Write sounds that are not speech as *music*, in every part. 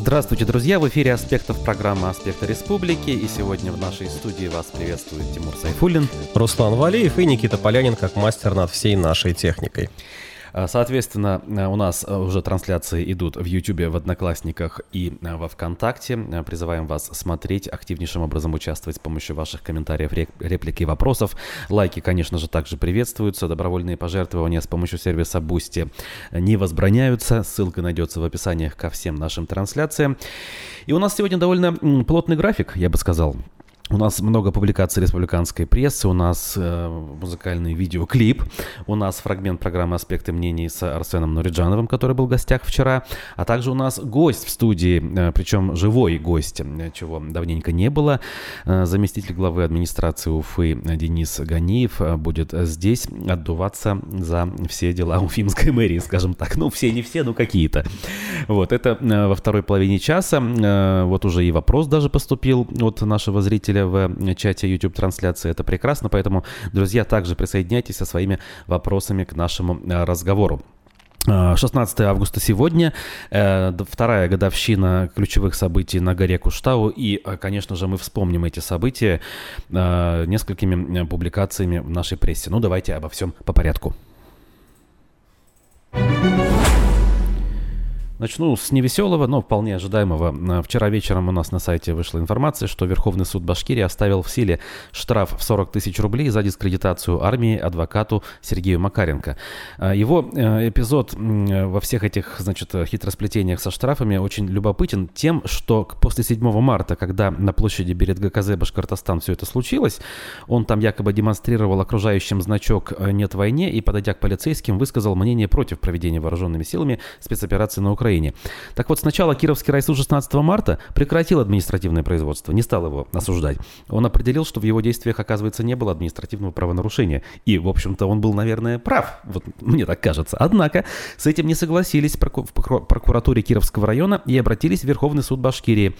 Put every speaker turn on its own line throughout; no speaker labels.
Здравствуйте, друзья! В эфире «Аспектов» программы «Аспекты Республики». И сегодня в нашей студии вас приветствует Тимур Сайфуллин.
Руслан Валиев и Никита Полянин как мастер над всей нашей техникой.
А, соответственно, э, у нас э, уже трансляции идут в YouTube, в Одноклассниках и э, во Вконтакте. Призываем вас смотреть, активнейшим образом участвовать с помощью ваших комментариев, реплик и вопросов. Лайки, конечно же, также приветствуются. Добровольные пожертвования с помощью сервиса Boosty не возбраняются. Ссылка найдется в описании ко всем нашим трансляциям. И у нас сегодня довольно плотный график, я бы сказал. У нас много публикаций республиканской прессы, у нас э, музыкальный видеоклип, у нас фрагмент программы «Аспекты мнений» с Арсеном Нуриджановым, который был в гостях вчера, а также у нас гость в студии, э, причем живой гость, э, чего давненько не было. Э, заместитель главы администрации Уфы Денис Ганиев э, будет здесь отдуваться за все дела *laughs* уфимской мэрии, скажем так. Ну, все, не все, но какие-то. Вот, это э, во второй половине часа. Э, вот уже и вопрос даже поступил от нашего зрителя зрителя в чате YouTube трансляции. Это прекрасно, поэтому, друзья, также присоединяйтесь со своими вопросами к нашему э, разговору. 16 августа сегодня, э, вторая годовщина ключевых событий на горе Куштау. И, э, конечно же, мы вспомним эти события несколькими публикациями в нашей прессе. Ну, давайте обо всем по порядку. Начну с невеселого, но вполне ожидаемого. Вчера вечером у нас на сайте вышла информация, что Верховный суд Башкирии оставил в силе штраф в 40 тысяч рублей за дискредитацию армии адвокату Сергею Макаренко. А, его э, эпизод во всех этих, значит, хитросплетениях со штрафами очень любопытен тем, что после 7 марта, когда на площади перед ГКЗ Башкортостан все это случилось, он там якобы демонстрировал окружающим значок э, «Нет войне» и, подойдя к полицейским, высказал мнение против проведения вооруженными силами спецоперации на Украине. Украине. Так вот, сначала Кировский райсуд 16 марта прекратил административное производство, не стал его осуждать. Он определил, что в его действиях, оказывается, не было административного правонарушения. И, в общем-то, он был, наверное, прав. Вот мне так кажется. Однако с этим не согласились в прокуратуре Кировского района и обратились в Верховный суд Башкирии.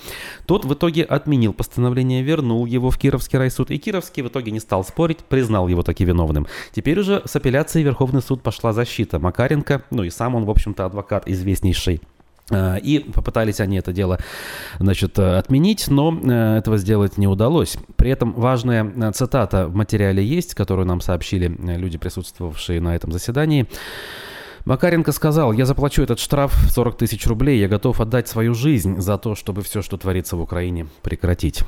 Тот в итоге отменил постановление, вернул его в Кировский райсуд. И Кировский в итоге не стал спорить, признал его таки виновным. Теперь уже с апелляцией Верховный суд пошла защита Макаренко, ну и сам он, в общем-то, адвокат известнейший и попытались они это дело значит, э, отменить, но э, этого сделать не удалось. При этом важная цитата в материале есть, которую нам сообщили люди, присутствовавшие на этом заседании. Макаренко сказал, я заплачу этот штраф в 40 тысяч рублей, я готов отдать свою жизнь за то, чтобы все, что творится в Украине, прекратить.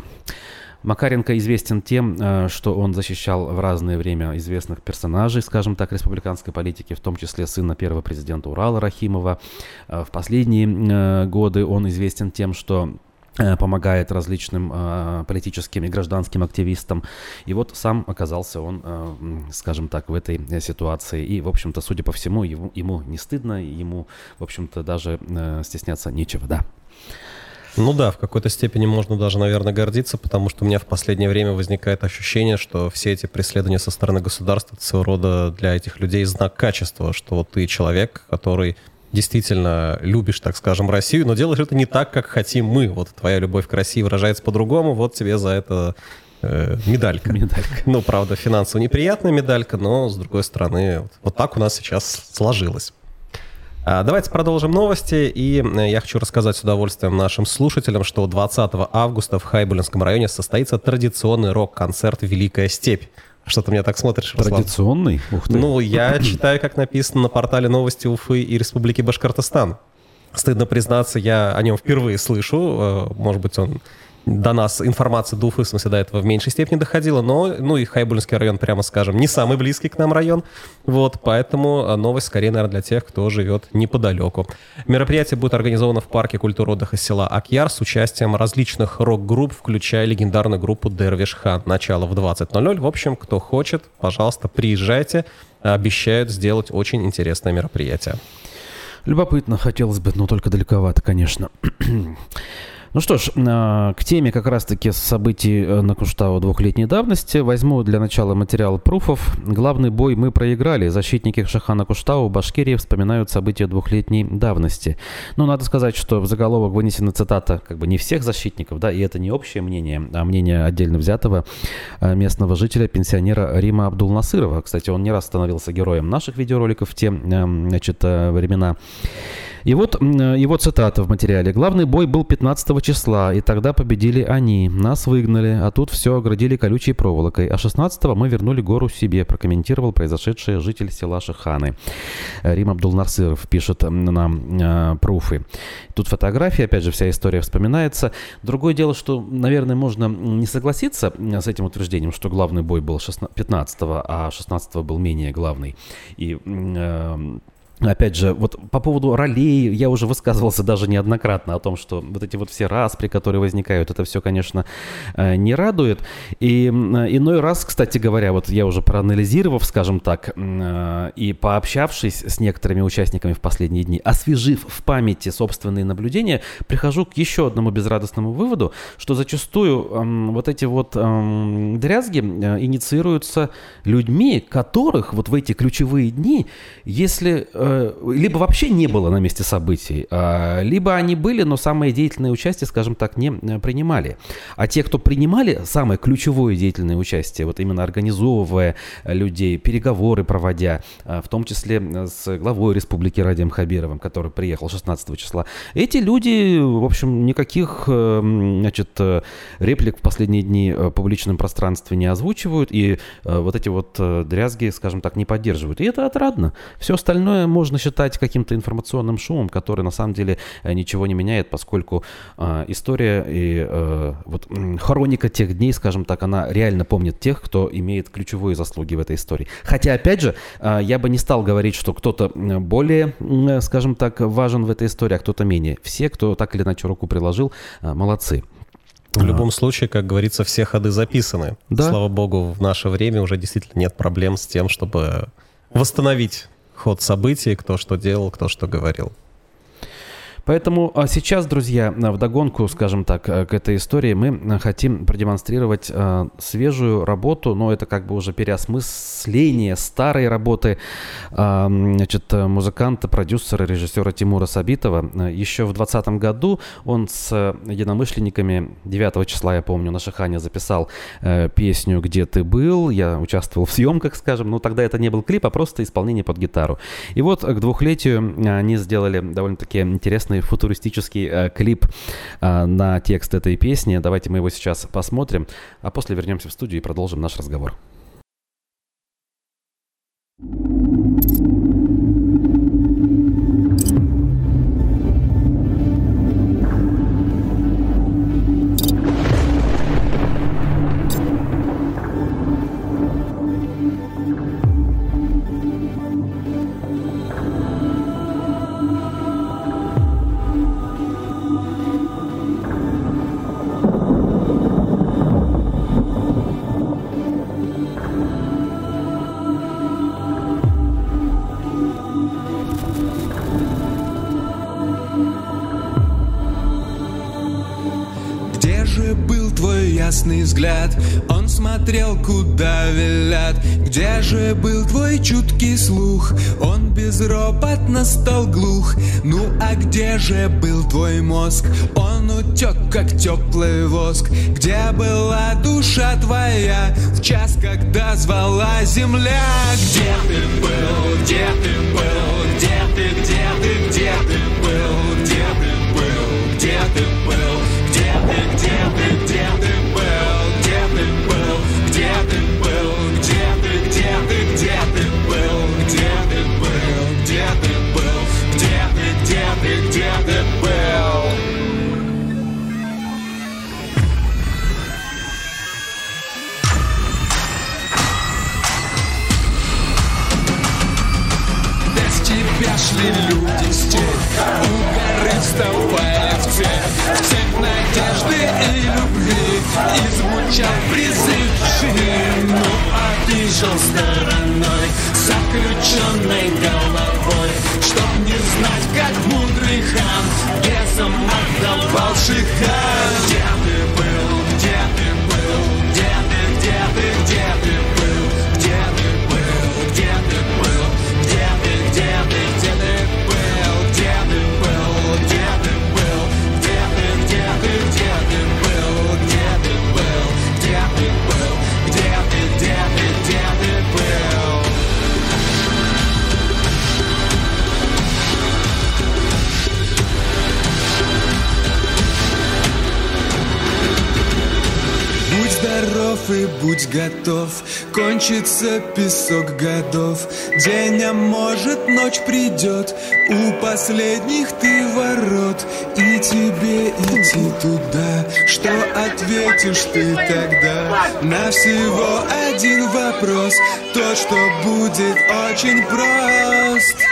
Макаренко известен тем, э, что он защищал в разное время известных персонажей, скажем так, республиканской политики, в том числе сына первого президента Урала Рахимова. Э, в последние э, годы он известен тем, что помогает различным политическим и гражданским активистам. И вот сам оказался он, скажем так, в этой ситуации. И, в общем-то, судя по всему, ему, ему не стыдно, ему, в общем-то, даже стесняться нечего, да.
Ну да, в какой-то степени можно даже, наверное, гордиться, потому что у меня в последнее время возникает ощущение, что все эти преследования со стороны государства это своего рода для этих людей знак качества, что вот ты человек, который действительно любишь, так скажем, Россию, но делаешь это не так, как хотим мы. Вот твоя любовь к России выражается по-другому, вот тебе за это э, медалька. Медалька. Ну, правда, финансово неприятная медалька, но, с другой стороны, вот, вот так у нас сейчас сложилось. А, давайте продолжим новости. И э, я хочу рассказать с удовольствием нашим слушателям, что 20 августа в Хайбулинском районе состоится традиционный рок-концерт «Великая степь». Что ты меня так смотришь,
Руслан? Традиционный?
Ух ты. Ну, я *clears throat* читаю, как написано на портале новости Уфы и Республики Башкортостан. Стыдно признаться, я о нем впервые слышу. Э, может быть, он до нас информация до Уфы, в смысле, до этого в меньшей степени доходила, но, ну, и Хайбулинский район, прямо скажем, не самый близкий к нам район, вот, поэтому а, новость скорее, наверное, для тех, кто живет неподалеку. Мероприятие будет организовано в парке культуры отдыха села Акьяр с участием различных рок-групп, включая легендарную группу Дервиш Хан. Начало в 20.00. В общем, кто хочет, пожалуйста, приезжайте. Обещают сделать очень интересное мероприятие.
Любопытно, хотелось бы, но только далековато, конечно. Ну что ж, а, к теме как раз-таки событий э, на Куштау двухлетней давности возьму для начала материал пруфов. Главный бой мы проиграли. Защитники Шахана Куштау в Башкирии вспоминают события двухлетней давности. Но надо сказать, что в заголовок вынесена цитата как бы не всех защитников, да, и это не общее мнение, а мнение отдельно взятого э, местного жителя, пенсионера Рима Абдул-Насырова. Кстати, он не раз становился героем наших видеороликов в те, эм, значит, э, времена. И вот его цитата в материале. «Главный бой был 15 числа, и тогда победили они. Нас выгнали, а тут все оградили колючей проволокой. А 16 мы вернули гору себе», прокомментировал произошедшее житель села Шиханы. Рим Абдулнарсыров пишет на пруфы. Тут фотографии, опять же, вся история вспоминается. Другое дело, что, наверное, можно не согласиться с этим утверждением, что главный бой был 16, 15 а 16 был менее главный. И э, Опять же, вот по поводу ролей я уже высказывался даже неоднократно о том, что вот эти вот все распри, которые возникают, это все, конечно, э, не радует. И иной раз, кстати говоря, вот я уже проанализировав, скажем так, э, и пообщавшись с некоторыми участниками в последние дни, освежив в памяти собственные наблюдения, прихожу к еще одному безрадостному выводу, что зачастую вот эти вот дрязги э, инициируются людьми, которых вот в эти ключевые дни, если Э, либо вообще не было на месте событий, а, либо они были, но самое деятельное участие, скажем так, не э, принимали. А те, кто принимали самое ключевое деятельное участие, вот именно организовывая людей, переговоры проводя, а, в том числе с главой республики Радием Хабировым, который приехал 16 числа, эти люди, в общем, никаких э, значит, реплик в последние дни в публичном пространстве не озвучивают, и вот эти вот дрязги, скажем так, не поддерживают. И это отрадно. Все остальное можно считать каким-то информационным шумом, который на самом деле э, ничего не меняет, поскольку э, история и э, вот хроника тех дней, скажем так, она реально помнит тех, кто имеет ключевые заслуги в этой истории. Хотя, опять же, э, я бы не стал говорить, что кто-то более, э, скажем так, важен в этой истории, а кто-то менее. Все, кто так или иначе руку приложил, э, молодцы.
В любом случае, как говорится, все ходы записаны. Да. Слава богу, в наше время уже действительно нет проблем с тем, чтобы восстановить ход событий, кто что делал, кто что говорил.
Поэтому а, сейчас, друзья, в догонку, скажем так, э, к этой истории мы э, хотим продемонстрировать э, свежую работу, но это как бы уже переосмысление старой работы значит, музыканта, продюсера, режиссера Тимура Сабитова. Еще в 2020 году он с единомышленниками 9 числа, я помню, на Шихане записал песню «Где ты был?». Я участвовал в съемках, скажем, но тогда это не был клип, а просто исполнение под гитару. И вот к двухлетию они сделали довольно-таки интересный интересный футуристический э, клип э, на текст этой песни. Давайте мы его сейчас посмотрим, а после вернемся в студию и продолжим наш разговор.
Ясный взгляд Он смотрел, куда велят Где же был твой чуткий слух? Он безропотно стал глух Ну а где же был твой мозг? Он утек, как теплый воск Где была душа твоя? В час, когда звала земля Где ты был? Где ты был? Где ты, где ты, где ты был? выступая всех Всех надежды и любви И звучал призыв ну, а ты обижен стороной Заключен и будь готов. Кончится песок годов. День, а может ночь придет. У последних ты ворот. И тебе идти туда. Что ответишь ты тогда? На всего один вопрос. То, что будет очень прост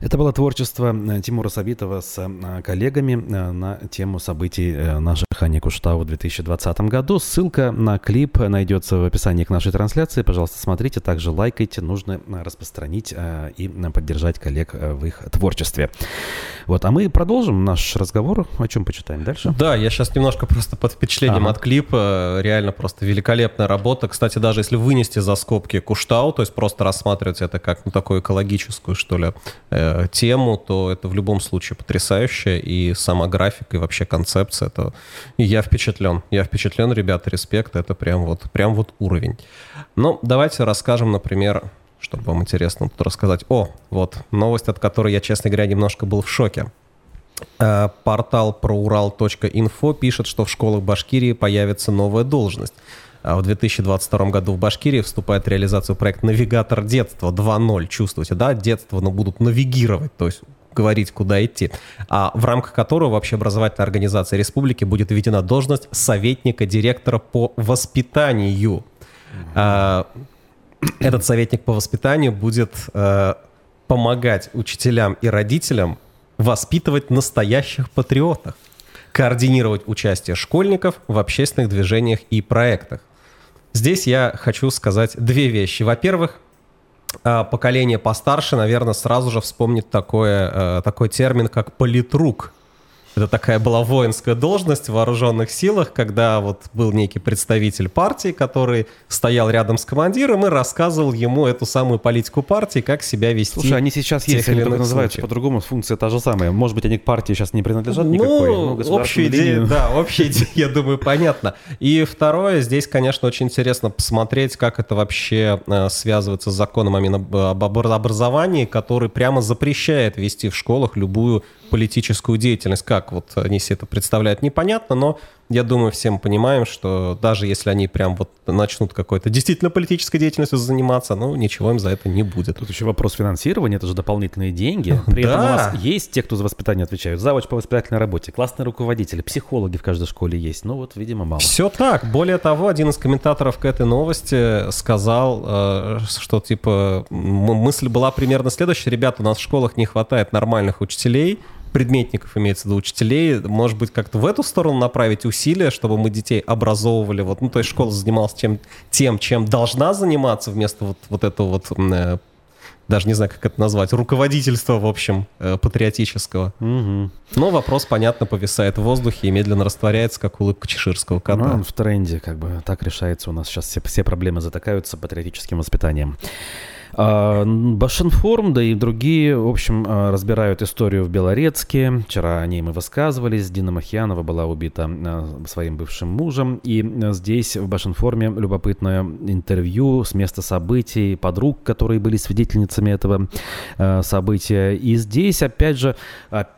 Это было творчество э, Тимура Сабитова с э, коллегами э, на тему событий на Шахане Куштау в 2020 году. Ссылка на клип найдется в описании к нашей трансляции. Пожалуйста, смотрите, также лайкайте. Нужно распространить и поддержать коллег в их творчестве. Вот, а мы продолжим наш разговор. О чем почитаем дальше?
Да, я сейчас немножко просто под впечатлением ага. от клипа. Реально просто великолепная работа. Кстати, даже если вынести за скобки Куштау, то есть просто рассматривать это как ну, такую экологическую, что ли, Э, тему, то это в любом случае потрясающе. И сама графика, и вообще концепция. Это... И я впечатлен. Я впечатлен, ребята, респект. Это прям вот, прям вот уровень. Ну, давайте расскажем, например, чтобы вам интересно тут рассказать. О, вот новость, от которой я, честно говоря, немножко был в шоке. Э, портал проурал.инфо пишет, что в школах Башкирии появится новая должность. А в 2022 году в Башкирии вступает в реализацию проект «Навигатор детства 2.0». Чувствуете, да? Детство но будут навигировать, то есть говорить, куда идти, а в рамках которого вообще образовательной организации республики будет введена должность советника директора по воспитанию. А, этот советник по воспитанию будет а, помогать учителям и родителям воспитывать настоящих патриотов, координировать участие школьников в общественных движениях и проектах, Здесь я хочу сказать две вещи. Во-первых, а, поколение постарше, наверное, сразу же вспомнит такое, э, такой термин, как политрук. Это такая была воинская должность в вооруженных силах, когда вот был некий представитель партии, который стоял рядом с командиром и рассказывал ему эту самую политику партии, как себя вести.
Слушай, они сейчас есть, они только называются по-другому, функция та же самая. Может быть, они к партии сейчас не принадлежат ну, никакой?
Ну, общая идея, да, общая *laughs* идея, я думаю, понятно. И второе, здесь, конечно, очень интересно посмотреть, как это вообще э, связывается с законом об образовании, который прямо запрещает вести в школах любую политическую деятельность. Как вот они себе это представляют, непонятно, но я думаю, все мы понимаем, что даже если они прям вот начнут какой-то действительно политической деятельностью заниматься, ну, ничего им за это не будет.
Тут еще вопрос финансирования, это же дополнительные деньги. При да. этом у нас есть те, кто за воспитание отвечают, завуч по воспитательной работе, классные руководители, психологи в каждой школе есть. Ну вот, видимо, мало.
Все так. Более того, один из комментаторов к этой новости сказал, э, что типа мысль была примерно следующая. Ребята, у нас в школах не хватает нормальных учителей, предметников, имеется в виду учителей, может быть, как-то в эту сторону направить усилия, чтобы мы детей образовывали, вот, ну, то есть школа занималась тем, тем чем должна заниматься, вместо вот, вот этого вот э, даже не знаю, как это назвать, руководительства, в общем, э, патриотического. Угу. Но вопрос, понятно, повисает в воздухе и медленно растворяется, как улыбка чеширского кота. Ну,
он в тренде, как бы так решается у нас сейчас все, все проблемы затыкаются патриотическим воспитанием. А, Башинформ, да и другие, в общем, а, разбирают историю в Белорецке. Вчера о ней мы высказывались. Дина Махьянова была убита а, своим бывшим мужем. И здесь в Башинформе любопытное интервью с места событий, подруг, которые были свидетельницами этого события. И здесь, опять же,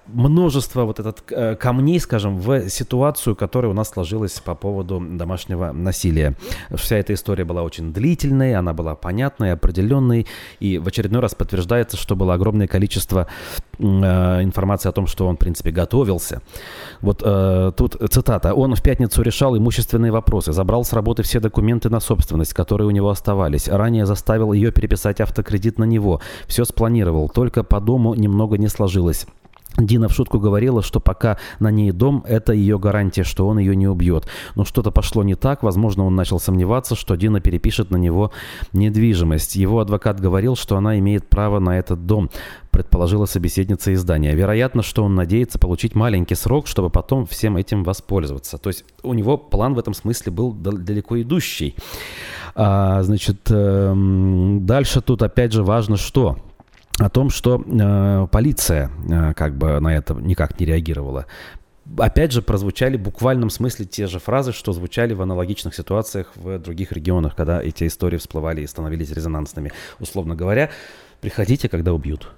множество вот этот камней, скажем, в ситуацию, которая у нас сложилась по поводу домашнего насилия. Вся эта история была очень длительной, она была понятной, определенной, и в очередной раз подтверждается, что было огромное количество э, информации о том, что он, в принципе, готовился. Вот э, тут цитата. «Он в пятницу решал имущественные вопросы, забрал с работы все документы на собственность, которые у него оставались. Ранее заставил ее переписать автокредит на него. Все спланировал, только по дому немного не сложилось». Дина в шутку говорила, что пока на ней дом, это ее гарантия, что он ее не убьет. Но что-то пошло не так, возможно, он начал сомневаться, что Дина перепишет на него недвижимость. Его адвокат говорил, что она имеет право на этот дом, предположила собеседница издания. Вероятно, что он надеется получить маленький срок, чтобы потом всем этим воспользоваться. То есть у него план в этом смысле был далеко идущий. А, значит, эм, дальше тут опять же важно что – о том, что э, полиция э, как бы на это никак не реагировала. Опять же, прозвучали в буквальном смысле те же фразы, что звучали в аналогичных ситуациях в других регионах, когда эти истории всплывали и становились резонансными. Условно говоря, приходите, когда убьют.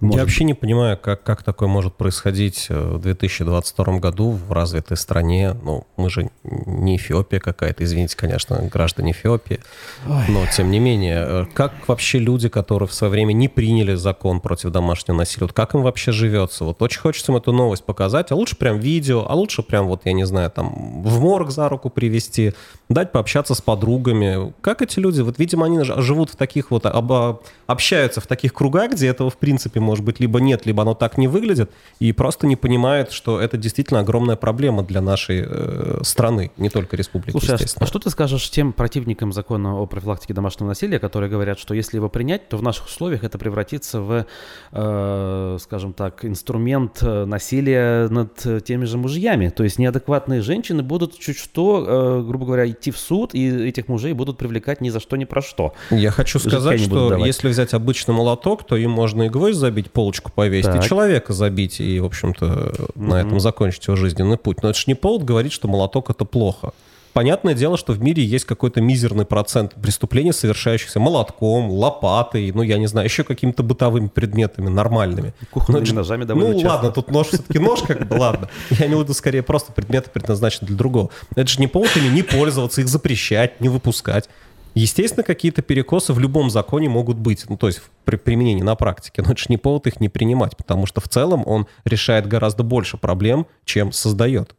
Может. Я вообще не понимаю, как, как такое может происходить э, в 2022 году в развитой стране. Ну, мы же не Эфиопия какая-то, извините, конечно, граждане Эфиопии. Ой. Но, тем не менее, э, как вообще люди, которые в свое время не приняли закон против домашнего насилия, вот как им вообще живется? Вот очень хочется им эту новость показать, а лучше прям видео, а лучше прям, вот, я не знаю, там, в морг за руку привести, дать пообщаться с подругами. Как эти люди, вот, видимо, они живут в таких вот, об, общаются в таких кругах, где этого, в принципе, может быть, либо нет, либо оно так не выглядит, и просто не понимает, что это действительно огромная проблема для нашей э, страны, не только республики,
Слушай, а, а что ты скажешь тем противникам закона о профилактике домашнего насилия, которые говорят, что если его принять, то в наших условиях это превратится в, э, скажем так, инструмент э, насилия над теми же мужьями, то есть неадекватные женщины будут чуть что, э, грубо говоря, идти в суд, и этих мужей будут привлекать ни за что, ни про что.
Я хочу сказать, что если взять обычный молоток, то им можно и гвоздь забить забить, полочку повесить, так. и человека забить, и, в общем-то, mm-hmm. на этом закончить его жизненный путь. Но это же не повод говорить, что молоток — это плохо. Понятное дело, что в мире есть какой-то мизерный процент преступлений, совершающихся молотком, лопатой, ну, я не знаю, еще какими-то бытовыми предметами нормальными.
Кухонными же, ножами довольно
Ну,
часто.
ладно, тут нож все-таки нож, как бы, ладно. Я в виду скорее просто предметы предназначены для другого. Это же не повод ими не пользоваться, их запрещать, не выпускать. Естественно, какие-то перекосы в любом законе могут быть, ну, то есть при применении на практике, но это же не повод их не принимать, потому что в целом он решает гораздо больше проблем, чем создает.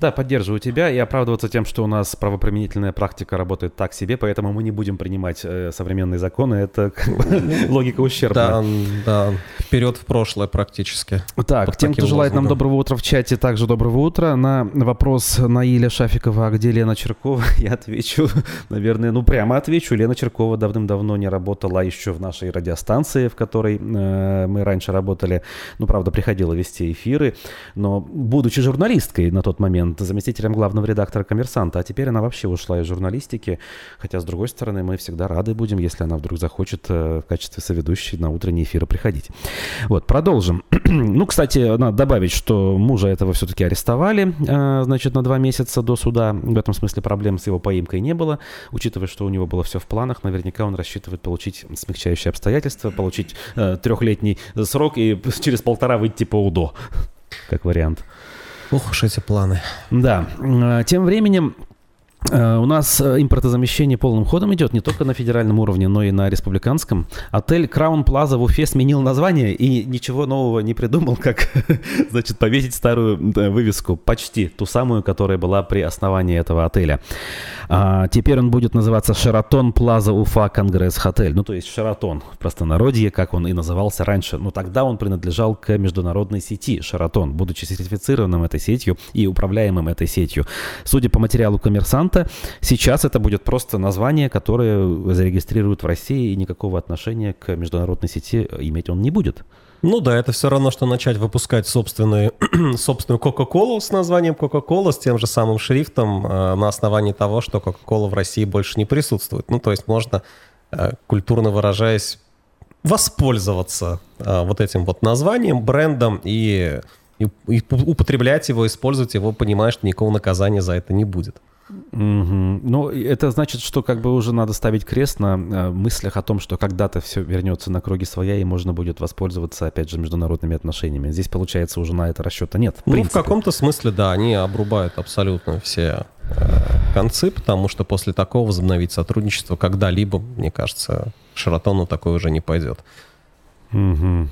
Да, поддерживаю тебя и оправдываться тем, что у нас правоприменительная практика работает так себе, поэтому мы не будем принимать э, современные законы. Это как бы, логика ущербная.
Да, да, вперед в прошлое практически.
Так, тем, кто желает нам доброго утра в чате, также доброго утра. На вопрос Наиля Шафикова, а где Лена Черкова, *laughs* я отвечу, наверное, ну прямо отвечу. Лена Черкова давным-давно не работала еще в нашей радиостанции, в которой э, мы раньше работали. Ну, правда, приходила вести эфиры, но будучи журналисткой, на тот момент заместителем главного редактора «Коммерсанта», а теперь она вообще ушла из журналистики, хотя, с другой стороны, мы всегда рады будем, если она вдруг захочет э, в качестве соведущей на утренние эфиры приходить. Вот, продолжим. *clears throat* ну, кстати, надо добавить, что мужа этого все-таки арестовали, э, значит, на два месяца до суда. В этом смысле проблем с его поимкой не было, учитывая, что у него было все в планах, наверняка он рассчитывает получить смягчающие обстоятельства, получить э, трехлетний срок и через полтора выйти по УДО, как вариант.
Ох уж эти планы.
Да. Э, тем временем у нас э, импортозамещение полным ходом идет не только на федеральном уровне, но и на республиканском. Отель Краун Плаза в Уфе сменил название и ничего нового не придумал, как, *laughs* значит, повесить старую вывеску, почти ту самую, которая была при основании этого отеля. А, теперь он будет называться Шератон Плаза Уфа Конгресс Хотель. Ну, то есть Шератон в простонародье, как он и назывался раньше. Но тогда он принадлежал к международной сети Шератон, будучи сертифицированным этой сетью и управляемым этой сетью. Судя по материалу коммерсанта, варианта. Сейчас это будет просто название, которое зарегистрируют в России, и никакого отношения к международной сети иметь он не будет.
Ну да, это все равно, что начать выпускать собственную, *clears throat* собственную Кока-Колу с названием Кока-Кола, с тем же самым шрифтом, э, на основании того, что Кока-Кола в России больше не присутствует. Ну, то есть можно, э, культурно выражаясь, воспользоваться э, вот этим вот названием, брендом и, и, и употреблять его, использовать его, понимая, что никакого наказания за это не будет.
Угу. Ну, это значит, что как бы уже надо ставить крест на э, мыслях о том, что когда-то все вернется на круги своя, и можно будет воспользоваться, опять же, международными отношениями. Здесь, получается, уже на это расчета нет.
В ну, в каком-то смысле, да, они обрубают абсолютно все э, концы, потому что после такого возобновить сотрудничество когда-либо, мне кажется, Шаратону такое уже не пойдет.
Угу.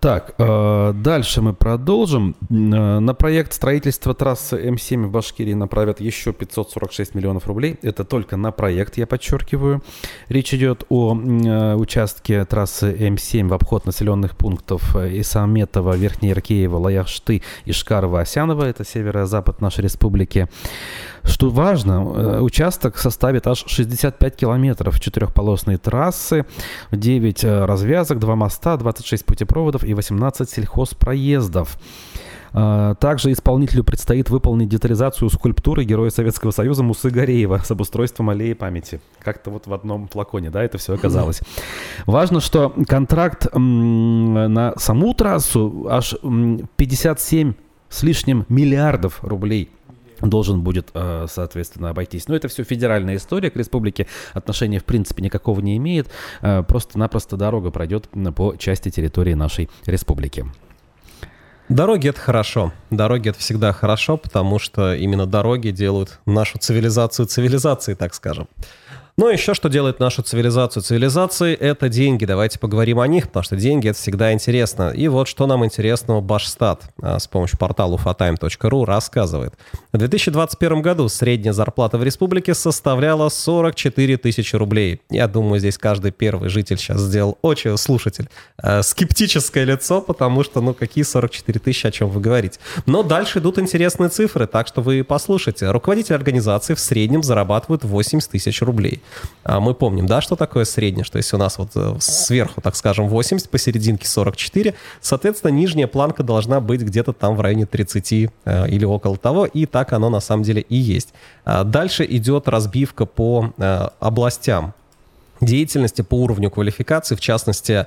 Так, э, дальше мы продолжим. Э, на проект строительства трассы М7 в Башкирии направят еще 546 миллионов рублей. Это только на проект, я подчеркиваю. Речь идет о э, участке трассы М7 в обход населенных пунктов Исаметова, Верхнеяркеева, Лаяхшты, Ишкарова, Осянова. Это северо-запад нашей республики. Что важно, участок составит аж 65 километров четырехполосной трассы, 9 развязок, 2 моста, 26 путепроводов и 18 сельхозпроездов. А, также исполнителю предстоит выполнить детализацию скульптуры Героя Советского Союза Мусы Гореева с обустройством аллеи памяти. Как-то вот в одном флаконе, да, это все оказалось. Важно, что контракт на саму трассу аж 57 с лишним миллиардов рублей должен будет, э, соответственно, обойтись. Но это все федеральная история к республике. Отношения, в принципе, никакого не имеет. Э, просто-напросто дорога пройдет по части территории нашей республики.
Дороги это хорошо. Дороги это всегда хорошо, потому что именно дороги делают нашу цивилизацию цивилизацией, так скажем. Но еще что делает нашу цивилизацию цивилизацией, это деньги. Давайте поговорим о них, потому что деньги это всегда интересно. И вот что нам интересного Башстат а, с помощью портала ufatime.ru рассказывает. В 2021 году средняя зарплата в республике составляла 44 тысячи рублей. Я думаю, здесь каждый первый житель сейчас сделал очень, слушатель, э, скептическое лицо, потому что, ну, какие 44 тысячи, о чем вы говорите. Но дальше идут интересные цифры, так что вы послушайте. Руководитель организации в среднем зарабатывает 80 тысяч рублей. А мы помним, да, что такое среднее, что если у нас вот э, сверху, так скажем, 80, посерединке 44, соответственно, нижняя планка должна быть где-то там в районе 30 э, или около того, и так оно на самом деле и есть. А дальше идет разбивка по э, областям деятельности, по уровню квалификации, в частности,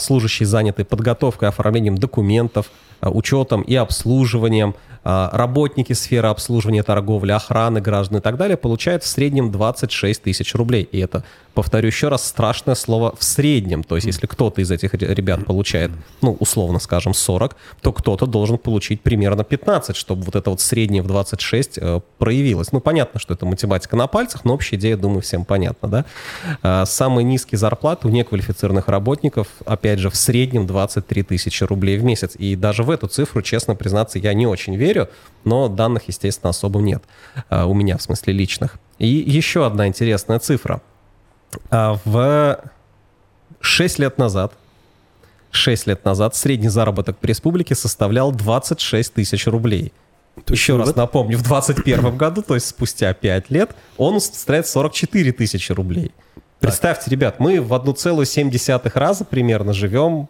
служащие заняты подготовкой, оформлением документов, учетом и обслуживанием, а, работники сферы обслуживания, торговли, охраны граждан и так далее получают в среднем 26 тысяч рублей. И это, повторю еще раз, страшное слово «в среднем». То есть если кто-то из этих ребят получает, ну, условно скажем, 40, то кто-то должен получить примерно 15, чтобы вот это вот среднее в 26 э, проявилось. Ну, понятно, что это математика на пальцах, но общая идея, думаю, всем понятна, да? А, самые низкие зарплаты у неквалифицированных работников, опять же, в среднем 23 тысячи рублей в месяц. И даже в эту цифру, честно признаться, я не очень верю, верю, но данных, естественно, особо нет. А, у меня, в смысле, личных. И еще одна интересная цифра. А, в 6 лет назад 6 лет назад средний заработок по республике составлял 26 тысяч рублей. То Еще раз напомню, в 2021 году, то есть спустя 5 лет, он составляет 44 тысячи рублей. Представьте, ребят, мы в 1,7 раза примерно живем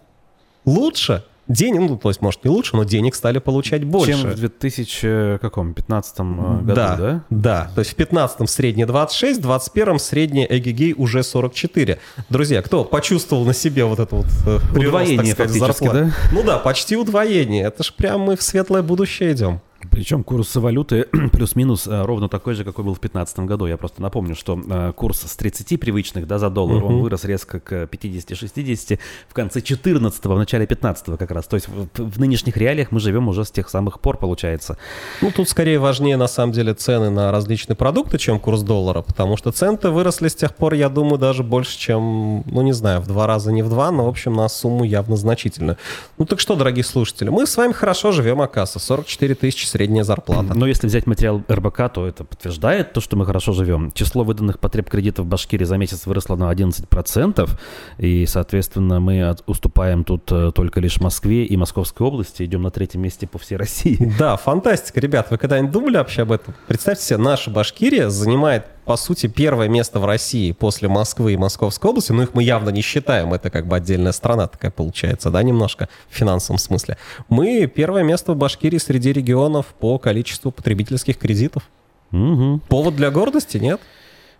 лучше, денег, ну, то есть, может, не лучше, но денег стали получать больше.
Чем в 2015 э, году,
да?
Да,
да. То есть в 15 среднее 26, в 21 среднее эгегей уже 44. Друзья, кто почувствовал на себе вот это вот
э, прирост, удвоение так сказать, фактически, да?
Ну да, почти удвоение. Это ж прям мы в светлое будущее идем.
Причем курс валюты *clears throat* плюс-минус э, ровно такой же, какой был в 2015 году. Я просто напомню, что э, курс с 30 привычных да, за доллар, uh-huh. он вырос резко к 50-60 в конце 14 в начале 15 как раз. То есть в, в нынешних реалиях мы живем уже с тех самых пор, получается.
Ну, тут скорее важнее, на самом деле, цены на различные продукты, чем курс доллара, потому что цены выросли с тех пор, я думаю, даже больше, чем, ну, не знаю, в два раза, не в два, но, в общем, на сумму явно значительную. Ну, так что, дорогие слушатели, мы с вами хорошо живем, оказывается, 44 тысячи средняя зарплата.
Но если взять материал РБК, то это подтверждает то, что мы хорошо живем. Число выданных потреб кредитов в Башкирии за месяц выросло на 11%, и, соответственно, мы уступаем тут э, только лишь Москве и Московской области, идем на третьем месте по всей *laughs* России.
Да, фантастика, ребят. Вы когда-нибудь думали вообще об этом? Представьте себе, наша Башкирия занимает по сути, первое место в России после Москвы и Московской области, но их мы явно не считаем, это как бы отдельная страна такая получается, да, немножко в финансовом смысле. Мы первое место в Башкирии среди регионов по количеству потребительских кредитов. Угу. Повод для гордости, нет?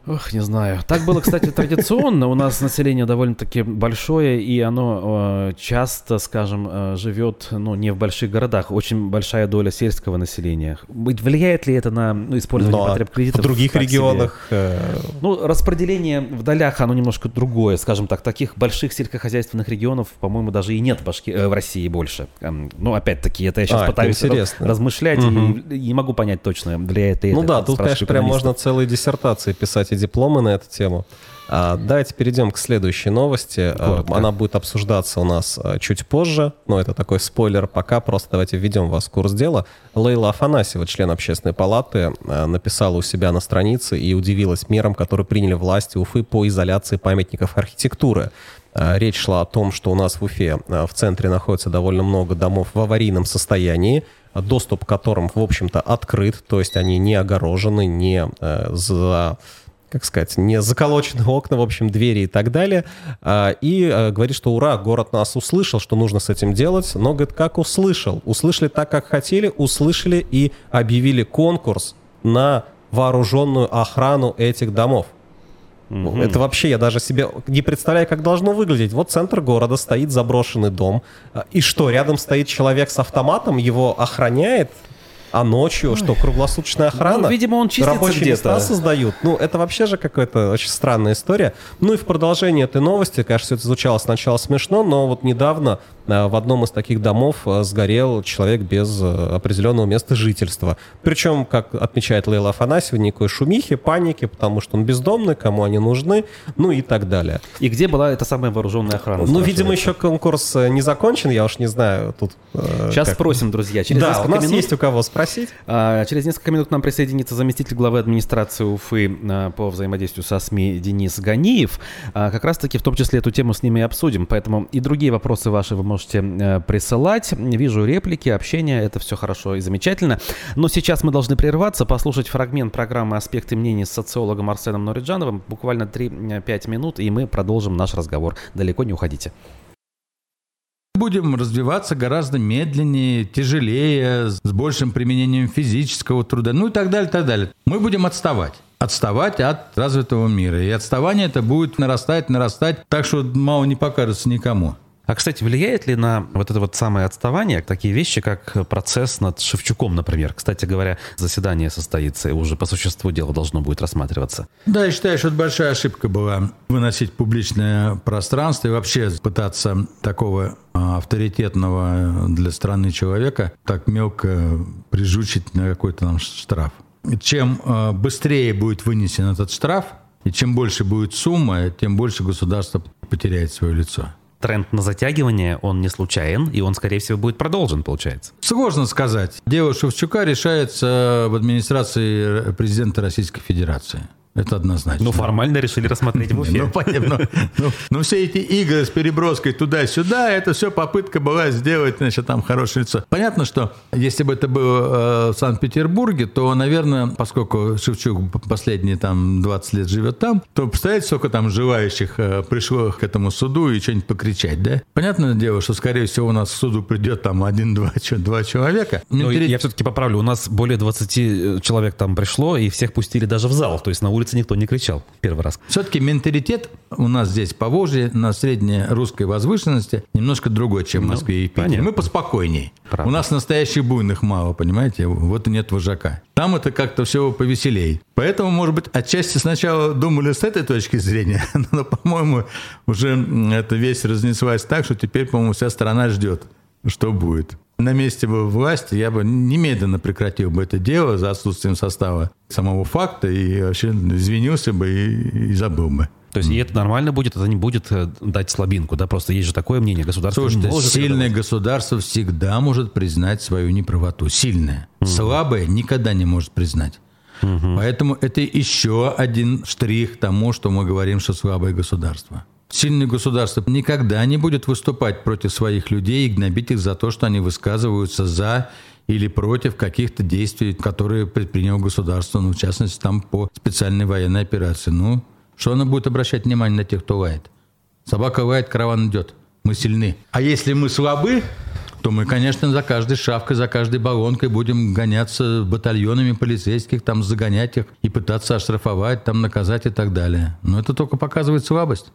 Ох, не знаю. Так было, кстати, традиционно. У нас население довольно-таки большое, и оно э, часто, скажем, э, живет ну, не в больших городах. Очень большая доля сельского населения. Влияет ли это на ну, использование Но потреб кредитов?
В других регионах... Э...
Ну, распределение в долях, оно немножко другое. Скажем так, таких больших сельскохозяйственных регионов, по-моему, даже и нет в, Башки... э, в России больше. Эм, ну, опять-таки, это я сейчас а, пытаюсь размышлять угу. и не могу понять точно, влияет ли
ну,
это.
Ну да, тут, конечно, прям можно целые диссертации писать дипломы на эту тему. А, давайте перейдем к следующей новости. Коротко. Она будет обсуждаться у нас чуть позже, но это такой спойлер. Пока просто давайте введем вас в курс дела. Лейла Афанасьева, член общественной палаты, написала у себя на странице и удивилась мерам, которые приняли власти Уфы по изоляции памятников архитектуры. Речь шла о том, что у нас в Уфе в центре находится довольно много домов в аварийном состоянии, доступ к которым, в общем-то, открыт, то есть они не огорожены, не за как сказать, не заколочены окна, в общем, двери и так далее. А, и э, говорит, что ура, город нас услышал, что нужно с этим делать. Но, говорит, как услышал? Услышали так, как хотели, услышали и объявили конкурс на вооруженную охрану этих домов. Угу. Это вообще я даже себе не представляю, как должно выглядеть. Вот центр города стоит заброшенный дом. А, и что, рядом стоит человек с автоматом, его охраняет? А ночью, Ой. что, круглосуточная охрана? Ну,
видимо, он
Рабочие места создают. Ну, это вообще же какая-то очень странная история. Ну и в продолжение этой новости, конечно, все это звучало сначала смешно, но вот недавно Э, в одном из таких домов э, сгорел человек без э, определенного места жительства. Причем, как отмечает Лейла Афанасьева, никакой шумихи, паники, потому что он бездомный, кому они нужны, ну и так далее.
И где была эта самая вооруженная охрана?
Ну, видимо, еще конкурс не закончен, я уж не знаю. Тут,
Сейчас как... спросим, друзья.
Через да, у нас минут... есть у кого спросить.
А, через несколько минут к нам присоединится заместитель главы администрации Уфы по взаимодействию со СМИ Денис Ганиев. А, как раз-таки в том числе эту тему с ними обсудим, поэтому и другие вопросы ваши вы можете э, присылать. Вижу реплики, общение, это все хорошо и замечательно. Но сейчас мы должны прерваться, послушать фрагмент программы «Аспекты мнений» с социологом Арсеном Нориджановым. Буквально 3-5 минут, и мы продолжим наш разговор. Далеко не уходите
будем развиваться гораздо медленнее, тяжелее, с большим применением физического труда, ну и так далее, так далее. Мы будем отставать отставать от развитого мира. И отставание это будет нарастать, нарастать, так что мало не покажется никому.
А, кстати, влияет ли на вот это вот самое отставание такие вещи, как процесс над Шевчуком, например? Кстати говоря, заседание состоится, и уже по существу дела должно будет рассматриваться.
Да, я считаю, что это большая ошибка была выносить публичное пространство и вообще пытаться такого а, авторитетного для страны человека так мелко прижучить на какой-то там штраф. Чем а, быстрее будет вынесен этот штраф, и чем больше будет сумма, тем больше государство потеряет свое лицо
тренд на затягивание, он не случайен, и он, скорее всего, будет продолжен, получается.
Сложно сказать. Дело Шевчука решается в администрации президента Российской Федерации. Это однозначно.
Ну, формально решили рассмотреть в Уфе.
Ну, понятно. Ну, ну, ну, все эти игры с переброской туда-сюда, это все попытка была сделать, значит, там хорошее лицо. Понятно, что если бы это было э, в Санкт-Петербурге, то, наверное, поскольку Шевчук последние там 20 лет живет там, то представляете, сколько там желающих э, пришло к этому суду и что-нибудь покричать, да? Понятное дело, что, скорее всего, у нас к суду придет там один-два *laughs* два человека.
Ну, я все-таки поправлю, у нас более 20 э, человек там пришло, и всех пустили даже в зал, то есть на улице улице никто не кричал первый раз.
Все-таки менталитет у нас здесь по Волжье на средней русской возвышенности немножко другой, чем в ну, Москве и Питере. Мы поспокойней. Правда. У нас настоящих буйных мало, понимаете? Вот и нет вожака. Там это как-то все повеселей. Поэтому, может быть, отчасти сначала думали с этой точки зрения, *laughs* но, по-моему, уже эта вещь разнеслась так, что теперь, по-моему, вся страна ждет, что будет. На месте бы власти я бы немедленно прекратил бы это дело за отсутствием состава самого факта и вообще извинился бы и, и забыл бы.
То есть, и это нормально будет, это не будет э, дать слабинку, да? Просто есть же такое мнение, государство
Слушайте, может сильное государство всегда может признать свою неправоту. Сильное. Угу. Слабое никогда не может признать. Угу. Поэтому это еще один штрих тому, что мы говорим, что слабое государство. Сильное государство никогда не будет выступать против своих людей и гнобить их за то, что они высказываются за или против каких-то действий, которые предприняло государство, ну, в частности, там по специальной военной операции. Ну, что оно будет обращать внимание на тех, кто лает? Собака лает, караван идет. Мы сильны. А если мы слабы, то мы, конечно, за каждой шавкой, за каждой баллонкой будем гоняться батальонами полицейских, там загонять их и пытаться оштрафовать, там наказать и так далее. Но это только показывает слабость.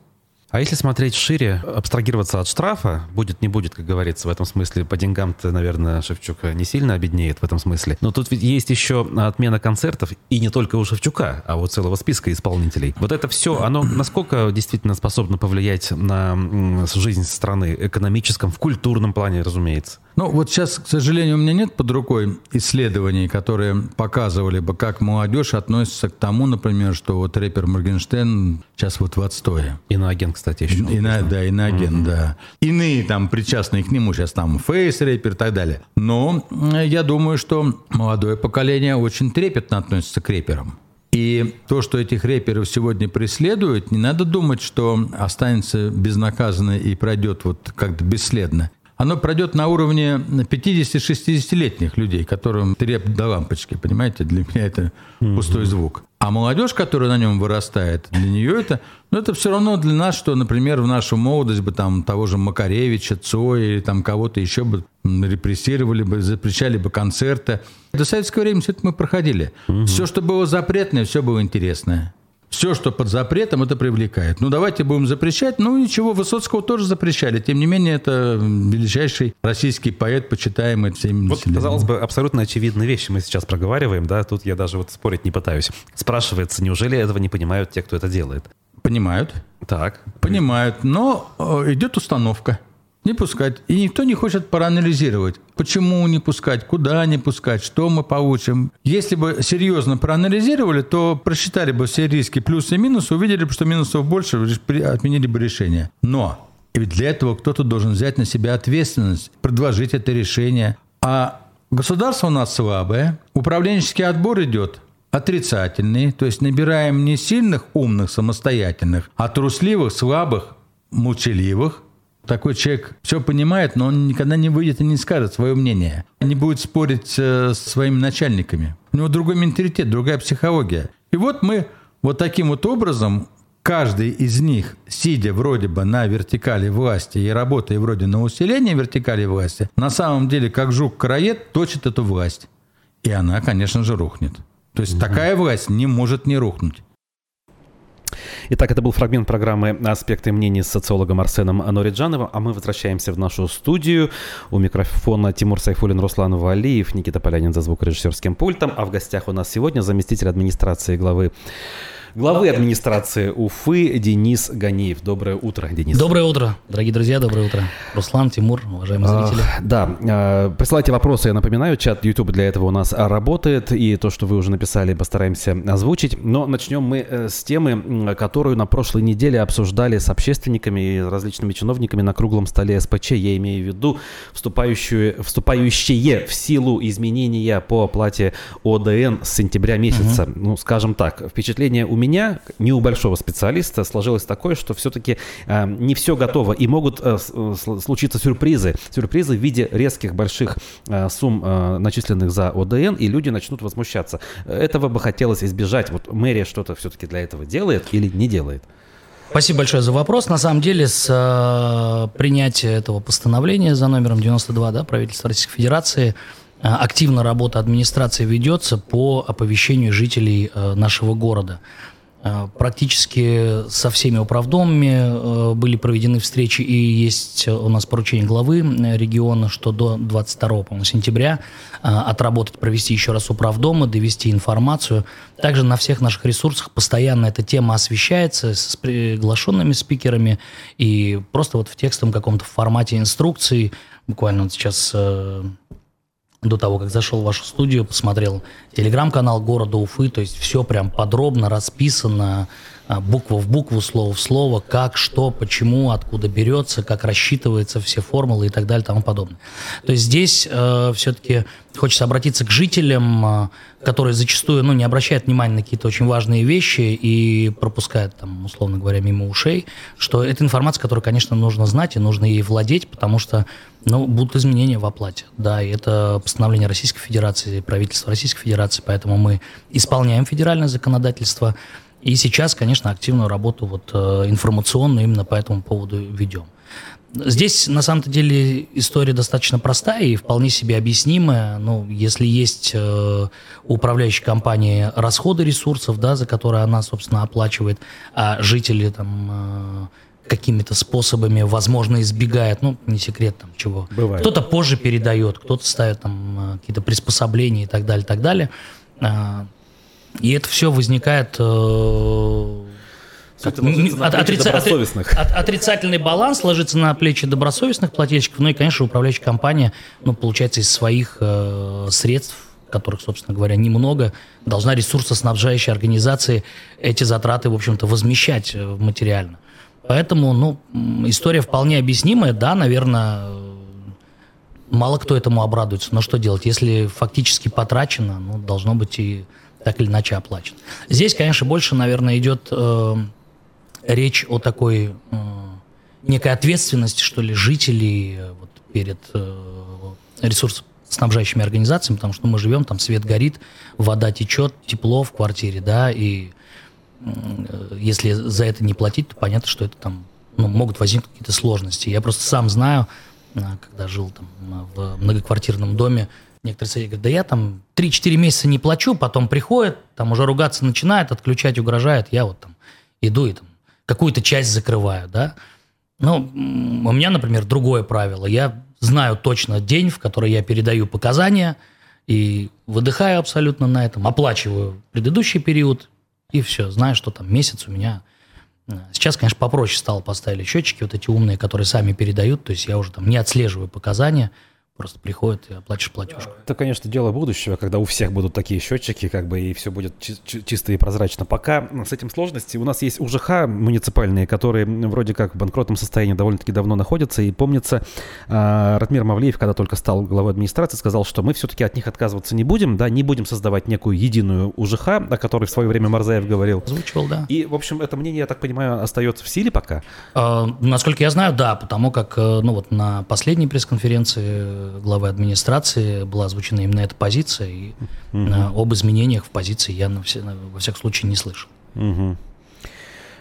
А если смотреть шире, абстрагироваться от штрафа, будет, не будет, как говорится, в этом смысле, по деньгам-то, наверное, Шевчук не сильно обеднеет в этом смысле. Но тут ведь есть еще отмена концертов, и не только у Шевчука, а у целого списка исполнителей. Вот это все, оно насколько действительно способно повлиять на жизнь страны, экономическом, в культурном плане, разумеется?
Ну, вот сейчас, к сожалению, у меня нет под рукой исследований, которые показывали бы, как молодежь относится к тому, например, что вот рэпер Моргенштерн сейчас вот в отстое.
Иноагент, кстати, еще.
Ина, да, иноагент, угу. да. Иные там причастные к нему сейчас там фейс-рэпер и так далее. Но я думаю, что молодое поколение очень трепетно относится к рэперам. И то, что этих рэперов сегодня преследуют, не надо думать, что останется безнаказанно и пройдет вот как-то бесследно оно пройдет на уровне 50-60-летних людей, которым треп до лампочки, понимаете? Для меня это пустой звук. А молодежь, которая на нем вырастает, для нее это, ну, это все равно для нас, что, например, в нашу молодость бы там того же Макаревича, Цоя или там кого-то еще бы репрессировали бы, запрещали бы концерты. До советского времени все это мы проходили. Угу. Все, что было запретное, все было интересное. Все, что под запретом, это привлекает. Ну, давайте будем запрещать. Ну, ничего, Высоцкого тоже запрещали. Тем не менее, это величайший российский поэт, почитаемый всеми
Вот, казалось бы, абсолютно очевидные вещи мы сейчас проговариваем, да, тут я даже вот спорить не пытаюсь. Спрашивается, неужели этого не понимают те, кто это делает?
Понимают.
Так.
Понимают, но э, идет установка. Не пускать. И никто не хочет проанализировать, почему не пускать, куда не пускать, что мы получим. Если бы серьезно проанализировали, то просчитали бы все риски плюсы и минусы, увидели бы, что минусов больше, отменили бы решение. Но ведь для этого кто-то должен взять на себя ответственность, предложить это решение. А государство у нас слабое, управленческий отбор идет отрицательный, то есть набираем не сильных, умных, самостоятельных, а трусливых, слабых, молчаливых, такой человек все понимает, но он никогда не выйдет и не скажет свое мнение. Не будет спорить э, с своими начальниками. У него другой менталитет, другая психология. И вот мы вот таким вот образом, каждый из них, сидя вроде бы на вертикали власти и работая вроде на усиление вертикали власти, на самом деле, как жук-караед, точит эту власть. И она, конечно же, рухнет. То есть угу. такая власть не может не рухнуть.
Итак, это был фрагмент программы «Аспекты мнений» с социологом Арсеном Анориджановым, а мы возвращаемся в нашу студию. У микрофона Тимур Сайфулин, Руслан Валиев, Никита Полянин за звукорежиссерским пультом, а в гостях у нас сегодня заместитель администрации главы главы администрации Уфы Денис Ганиев. Доброе утро, Денис.
Доброе утро, дорогие друзья, доброе утро. Руслан, Тимур, уважаемые зрители.
А, да, а, присылайте вопросы, я напоминаю, чат YouTube для этого у нас работает, и то, что вы уже написали, постараемся озвучить. Но начнем мы э, с темы, которую на прошлой неделе обсуждали с общественниками и различными чиновниками на круглом столе СПЧ. Я имею в виду вступающие, вступающие в силу изменения по оплате ОДН с сентября месяца. Угу. Ну, скажем так, впечатление у меня, не у большого специалиста, сложилось такое, что все-таки э, не все готово и могут э, э случиться сюрпризы. Сюрпризы в виде резких больших сумм, начисленных за ОДН, и люди начнут возмущаться. Этого бы хотелось избежать. Вот мэрия что-то все-таки для этого делает или не делает?
Спасибо большое за вопрос. На самом деле, с э, принятия этого постановления за номером 92 да, правительства Российской Федерации э, активно работа администрации ведется по оповещению жителей э, нашего города. Э, практически со всеми управдомами э, были проведены встречи, и есть у нас поручение главы э, региона, что до 22 сентября отработать, провести еще раз управдомы, довести информацию. Также на всех наших ресурсах постоянно эта тема освещается с приглашенными спикерами и просто вот в текстовом каком-то формате инструкции. Буквально вот сейчас до того, как зашел в вашу студию, посмотрел телеграм-канал города Уфы, то есть все прям подробно расписано, буква в букву, слово в слово, как, что, почему, откуда берется, как рассчитывается, все формулы и так далее и тому подобное. То есть здесь э, все-таки хочется обратиться к жителям, э, которые зачастую ну, не обращают внимания на какие-то очень важные вещи и пропускают, там, условно говоря, мимо ушей, что это информация, которую, конечно, нужно знать и нужно ей владеть, потому что ну, будут изменения в оплате. Да, и это постановление Российской Федерации, правительства Российской Федерации, поэтому мы исполняем федеральное законодательство, и сейчас, конечно, активную работу вот, э, информационную именно по этому поводу ведем. Здесь, на самом-то деле, история достаточно простая и вполне себе объяснимая. Ну, если есть э, у управляющей компании расходы ресурсов, да, за которые она, собственно, оплачивает, а жители там э, какими-то способами, возможно, избегают, ну, не секрет там чего. Бывает. Кто-то позже передает, кто-то ставит там э, какие-то приспособления и так далее, так далее. А, и это все возникает... Э,
Как это ложится на
От-
плечи
отрица-
добросовестных?
от- отрицательный баланс ложится на плечи добросовестных плательщиков, ну и, конечно, управляющая компания, ну, получается, из своих э, средств, которых, собственно говоря, немного, должна ресурсоснабжающая организации эти затраты, в общем-то, возмещать э, материально. Поэтому, ну, история вполне объяснимая, да, наверное, мало кто этому обрадуется. Но что делать? Если фактически потрачено, ну, должно быть и так или иначе оплачено. Здесь, конечно, больше, наверное, идет э, речь о такой э, некой ответственности, что ли, жителей э, вот, перед э, ресурсоснабжающими организациями, потому что мы живем, там свет горит, вода течет, тепло в квартире, да, и э, если за это не платить, то понятно, что это там ну, могут возникнуть какие-то сложности. Я просто сам знаю, а, когда жил там а, в многоквартирном доме, некоторые соседи говорят, да я там 3-4 месяца не плачу, потом приходит, там уже ругаться начинает, отключать угрожает, я вот там иду и там какую-то часть закрываю, да. Ну, у меня, например, другое правило. Я знаю точно день, в который я передаю показания, и выдыхаю абсолютно на этом, оплачиваю предыдущий период, и все, знаю, что там месяц у меня Э, Сейчас, конечно, попроще стало, поставили счетчики, вот эти умные, которые сами передают, то есть я уже там не отслеживаю показания, просто приходит и оплачиваешь платежку.
Это, конечно, дело будущего, когда у всех будут такие счетчики, как бы, и все будет чи- чи- чисто и прозрачно. Пока с этим сложности. У нас есть УЖХ муниципальные, которые вроде как в банкротном состоянии довольно-таки давно находятся. И помнится, а, Ратмир Мавлеев, когда только стал главой администрации, сказал, что мы все-таки от них отказываться не будем, да, не будем создавать некую единую УЖХ, о которой в свое время Марзаев говорил.
Озвучивал, да.
И, в общем, это мнение, я так понимаю, остается в силе пока.
А, Насколько я знаю, да, потому как э, ну вот на последней пресс-конференции главы администрации была озвучена именно эта позиция, и э, об изменениях в позиции я во всяком случае не слышал.
Мгм.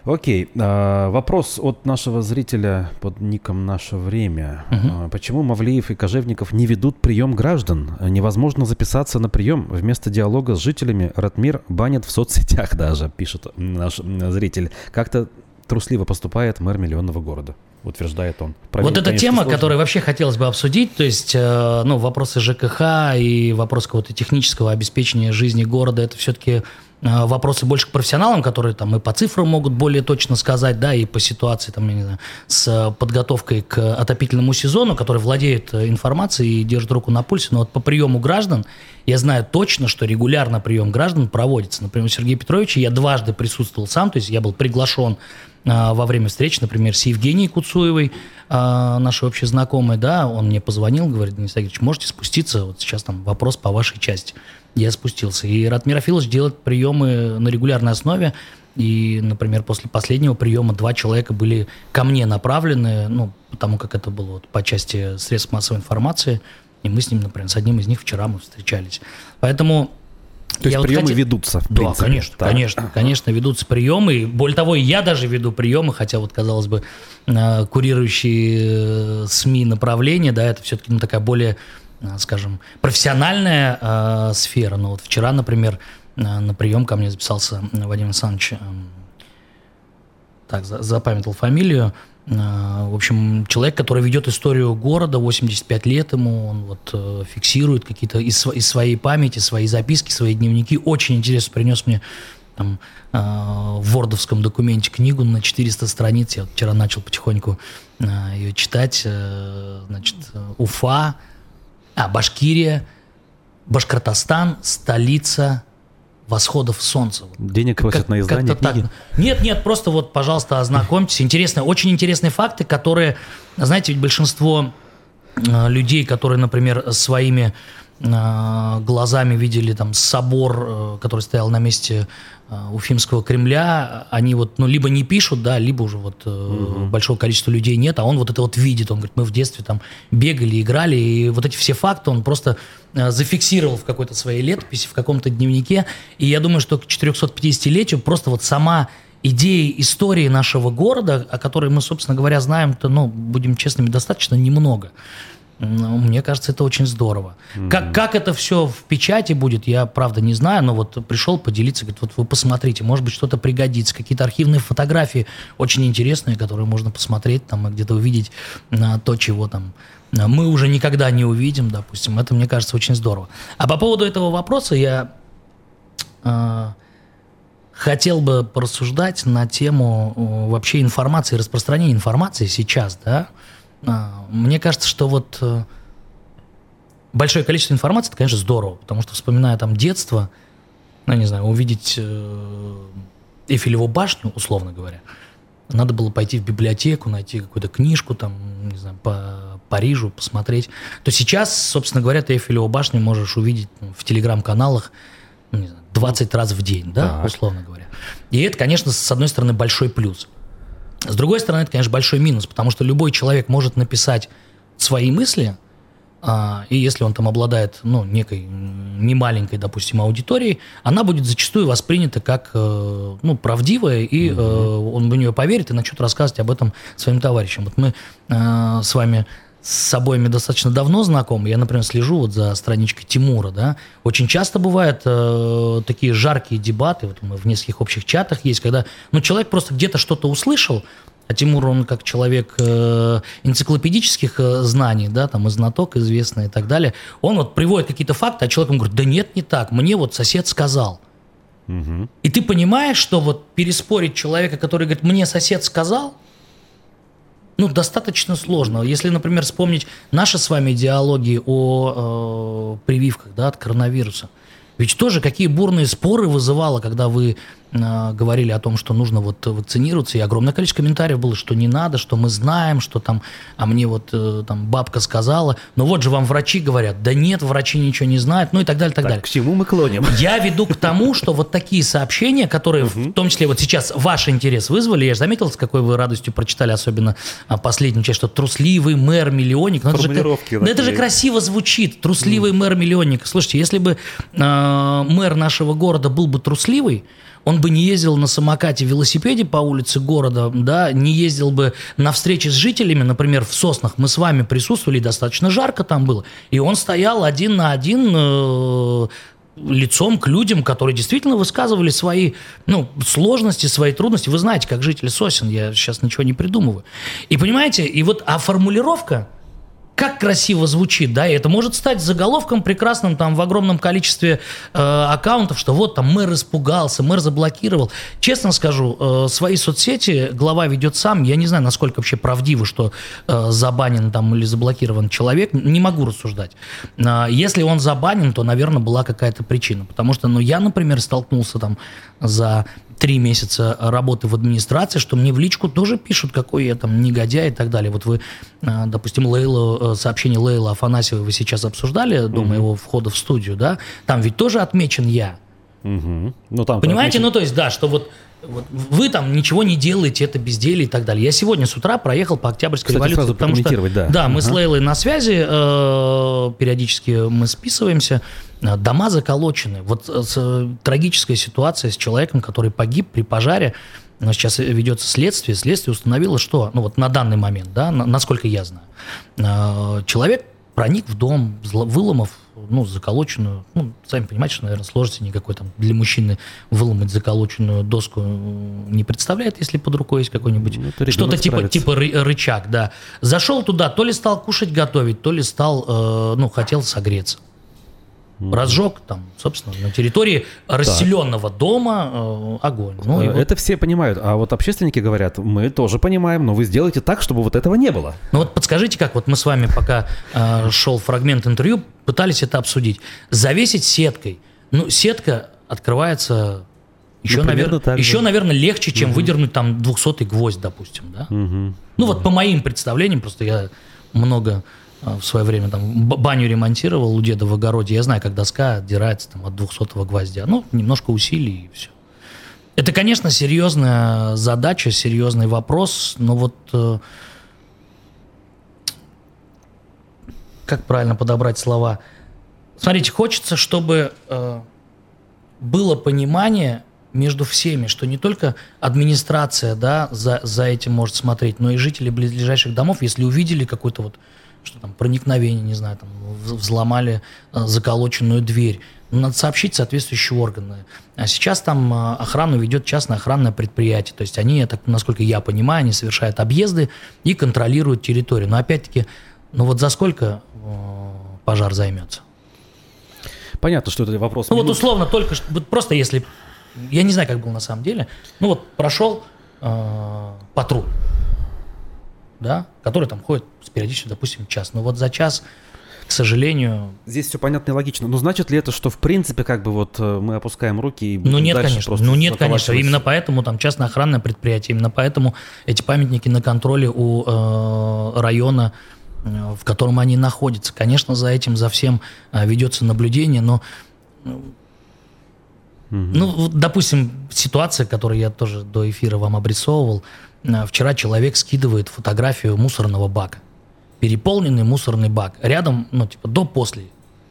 Окей, а, вопрос от нашего зрителя под ником «Наше время». А, Почему Мавлиев и Кожевников не ведут прием граждан? Невозможно записаться на прием. Вместо диалога с жителями Ратмир банят в соцсетях даже, пишет наш зритель. Как-то трусливо поступает мэр миллионного города, утверждает он.
вот
Проверить,
эта
конечно,
тема,
сложно.
которую вообще хотелось бы обсудить, то есть, э, ну, вопросы ЖКХ и вопрос какого-то технического обеспечения жизни города, это все-таки э, вопросы больше к профессионалам, которые там и по цифрам могут более точно сказать, да, и по ситуации, там, я не знаю, с подготовкой к отопительному сезону, который владеет э, информацией и держит руку на пульсе, но вот по приему граждан я знаю точно, что регулярно прием граждан проводится. Например, у Сергея Петровича я дважды присутствовал сам, то есть я был приглашен во время встречи, например, с Евгенией Куцуевой, а, нашей общей знакомой, да, он мне позвонил, говорит, Денис Сергеевич, можете спуститься, вот сейчас там вопрос по вашей части. Я спустился. И Ратмир Афилович делает приемы на регулярной основе, и, например, после последнего приема два человека были ко мне направлены, ну, потому как это было вот по части средств массовой информации, и мы с ним, например, с одним из них вчера мы встречались. Поэтому
То есть
я вот
приемы
хотел-
ведутся, в
да,
принципе.
конечно,
Так.
конечно, конечно, ведутся приемы. Более того, я даже веду приемы, хотя вот, казалось бы, э, курирующие э, СМИ направления, да, это все-таки ну, такая более, э, скажем, профессиональная э, сфера. Но вот вчера, например, на прием ко мне записался Вадим Александрович, э, так, за- запамятовал фамилию, В общем, человек, который ведет историю города, 85 лет ему, он вот э, фиксирует какие-то из, из своей памяти, свои записки, свои дневники. Очень интересно, принес мне там, э, в вордовском документе книгу на 400 страниц. Я вчера начал потихоньку э, ее читать. Э, Значит, э, Уфа, а, Башкирия, Башкортостан, столица восходов солнца.
Денег просят на издание книги.
так. Нет, нет, просто вот, пожалуйста, ознакомьтесь. Интересные, очень интересные факты, которые, знаете, ведь большинство э, людей, которые, например, своими э, глазами видели там собор, э, который стоял на месте Уфимского Кремля, они вот, ну, либо не пишут, да, либо уже вот э, большого количества людей нет, а он вот это вот видит, он говорит, мы в детстве там бегали, играли, и вот эти все факты он просто э, зафиксировал в какой-то своей летописи, в каком-то дневнике, и я думаю, что к 450-летию просто вот сама идеи истории нашего города, о которой мы, собственно говоря, знаем-то, ну, будем честными, достаточно немного. Ну, мне кажется, это очень здорово. Как, как это все в печати будет, я правда не знаю, но вот пришел поделиться, говорит, вот вы посмотрите, может быть, что-то пригодится, какие-то архивные фотографии очень интересные, которые можно посмотреть там и где-то увидеть на то, чего там а, мы уже никогда не увидим, допустим. Это, мне кажется, очень здорово. А по поводу этого вопроса я а, хотел бы порассуждать на тему э, вообще информации, распространения информации сейчас, да. А, мне кажется, что вот э, большое количество информации, это, конечно, здорово, потому что, вспоминая там детство, ну, не знаю, увидеть э, Эйфелеву башню, условно говоря, надо было пойти в библиотеку, найти какую-то книжку, там, не знаю, по Парижу, посмотреть. То сейчас, собственно говоря, ты Эйфелеву башню можешь увидеть ну, в телеграм-каналах ну, знаю, 20 раз в день, да, так. условно говоря. И это, конечно, с одной стороны, большой плюс. С другой стороны, это, конечно, большой минус, потому что любой человек может написать свои мысли, а, и если он там обладает, ну, некой немаленькой, допустим, аудиторией, она будет зачастую воспринята как, э, ну, правдивая, и угу. он в нее поверит и начнет рассказывать об этом своим товарищам. Вот мы э, с вами с обоими достаточно давно знакомы. Я, например, слежу вот за страничкой Тимура, да. Очень часто бывают э, такие жаркие дебаты, вот мы в нескольких общих чатах есть, когда, ну, человек просто где-то что-то услышал, а Тимур, он как человек э, энциклопедических э, знаний, да, там и знаток известный и так далее, он вот приводит какие-то факты, а человек ему говорит, да нет, не так, мне вот сосед сказал. Угу. И ты понимаешь, что вот переспорить человека, который говорит, мне сосед сказал, ну, достаточно сложно. Если, например, вспомнить наши с вами диалоги о э, прививках да, от коронавируса, ведь тоже какие бурные споры вызывало, когда вы говорили о том, что нужно вот вакцинироваться, и огромное количество комментариев было, что не надо, что мы знаем, что там, а мне вот э, там бабка сказала, ну вот же вам врачи говорят, да нет, врачи ничего не знают, ну и так далее, так, так далее.
К чему мы клоним? *laughs*
Я веду к тому, что вот такие сообщения, которые в том числе вот сейчас ваш интерес вызвали, я же заметил, с какой вы радостью прочитали, особенно а, последнюю часть, что трусливый мэр-миллионник. Это же, ну, это же красиво звучит, трусливый мэр-миллионник. Слушайте, если бы э, мэр нашего города был бы трусливый, он бы не ездил на самокате, велосипеде по улице города, да, не ездил бы на встречи с жителями, например, в Соснах. Мы с вами присутствовали, достаточно жарко там было. И он стоял один на один э, лицом к людям, которые действительно высказывали свои ну, сложности, свои трудности. Вы знаете, как жители Сосен, я сейчас ничего не придумываю. И понимаете, и вот, а формулировка – как красиво звучит, да, и это может стать заголовком прекрасным там в огромном количестве э, аккаунтов, что вот там мэр испугался, мэр заблокировал. Честно скажу, э, свои соцсети глава ведет сам, я не знаю, насколько вообще правдиво, что э, забанен там или заблокирован человек, не могу рассуждать. Э, если он забанен, то, наверное, была какая-то причина, потому что, ну, я, например, столкнулся там за три месяца работы в администрации, что мне в личку тоже пишут, какой я там негодяй и так далее. Вот вы, э, допустим, Лейлу, э, сообщение Лейла Афанасьевой вы сейчас обсуждали до угу. моего входа в студию, да? Там ведь тоже отмечен я. Угу. Ну, там Понимаете, отмечен... ну то есть, да, что вот вот вы там ничего не делаете, это безделие и так далее. Я сегодня с утра проехал по Октябрьской Кстати, революции, потому что да, да мы uh-huh. с Лейлой на связи, э, периодически мы списываемся. Э, дома заколочены. Вот э, с, трагическая ситуация с человеком, который погиб при пожаре. Но сейчас ведется следствие. Следствие установило, что, ну вот на данный момент, да, на, насколько я знаю, э, человек проник в дом, выломав ну, заколоченную, ну, сами понимаете, что, наверное, сложности никакой там для мужчины выломать заколоченную доску не представляет, если под рукой есть какой-нибудь, ну, что-то типа, типа рычаг, да. Зашел туда, то ли стал кушать готовить, то ли стал, э, ну, хотел согреться разжег там, собственно, на территории расселенного так. дома э, огонь.
Ну, это вот... все понимают, а вот общественники говорят, мы тоже понимаем, но вы сделаете так, чтобы вот этого не было.
Ну вот подскажите, как вот мы с вами, пока э, шел фрагмент интервью, пытались это обсудить. Завесить сеткой. Ну, сетка открывается еще, ну, наверное, еще, наверное, легче, чем угу. выдернуть там 200 гвоздь, допустим, да? Угу. Ну, угу. вот по моим представлениям, просто я много в свое время там баню ремонтировал у деда в огороде. Я знаю, как доска отдирается там, от 200 гвоздя. Ну, немножко усилий и все. Это, конечно, серьезная задача, серьезный вопрос, но вот э, как правильно подобрать слова? Смотрите, хочется, чтобы э, было понимание между всеми, что не только администрация да, за, за этим может смотреть, но и жители близлежащих домов, если увидели какой-то вот что там проникновение, не знаю, там взломали э, заколоченную дверь. Ну, надо сообщить соответствующие органы. А сейчас там э, охрану ведет частное охранное предприятие. То есть они, так, насколько я понимаю, они совершают объезды и контролируют территорию. Но опять-таки, ну вот за сколько э, пожар займется?
Понятно, что это вопрос.
Ну минут. вот условно только, вот просто если я не знаю, как было на самом деле. Ну вот прошел э, патруль, да, который там ходит с периодичностью, допустим, час. Но вот за час к сожалению...
Здесь все понятно и логично. Но значит ли это, что в принципе как бы вот э, мы опускаем руки и
Ну нет, конечно. Ну нет, конечно. Именно поэтому там частное охранное предприятие, именно поэтому эти памятники на контроле у э, района э, в котором они находятся. Конечно, за этим, за всем э, ведется наблюдение, но ну, вот, допустим, ситуация, которую я тоже до эфира вам обрисовывал. Э, вчера человек скидывает фотографию мусорного бака. Переполненный мусорный бак. Рядом, ну, типа, до-после.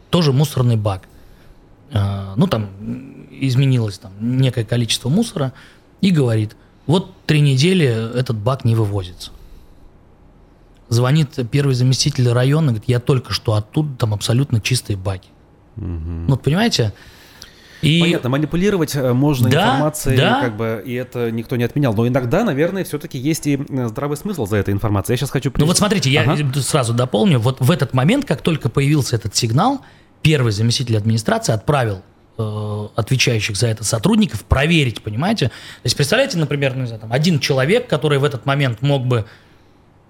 Тоже мусорный бак. Э, ну, там изменилось там некое количество мусора. И говорит, вот три недели этот бак не вывозится. Звонит первый заместитель района, говорит, я только что оттуда, там абсолютно чистые баки. Угу. Ну, вот понимаете,
и... Понятно, манипулировать э, можно да, информацией, да. как бы, и это никто не отменял. Но иногда, наверное, все-таки есть и э, здравый смысл за этой информацией. Я сейчас хочу...
Ну вот смотрите, ага. я сразу дополню. Вот в этот момент, как только появился этот сигнал, первый заместитель администрации отправил э, отвечающих за это сотрудников проверить, понимаете? То есть представляете, например, ну, не знаю, там, один человек, который в этот момент мог бы,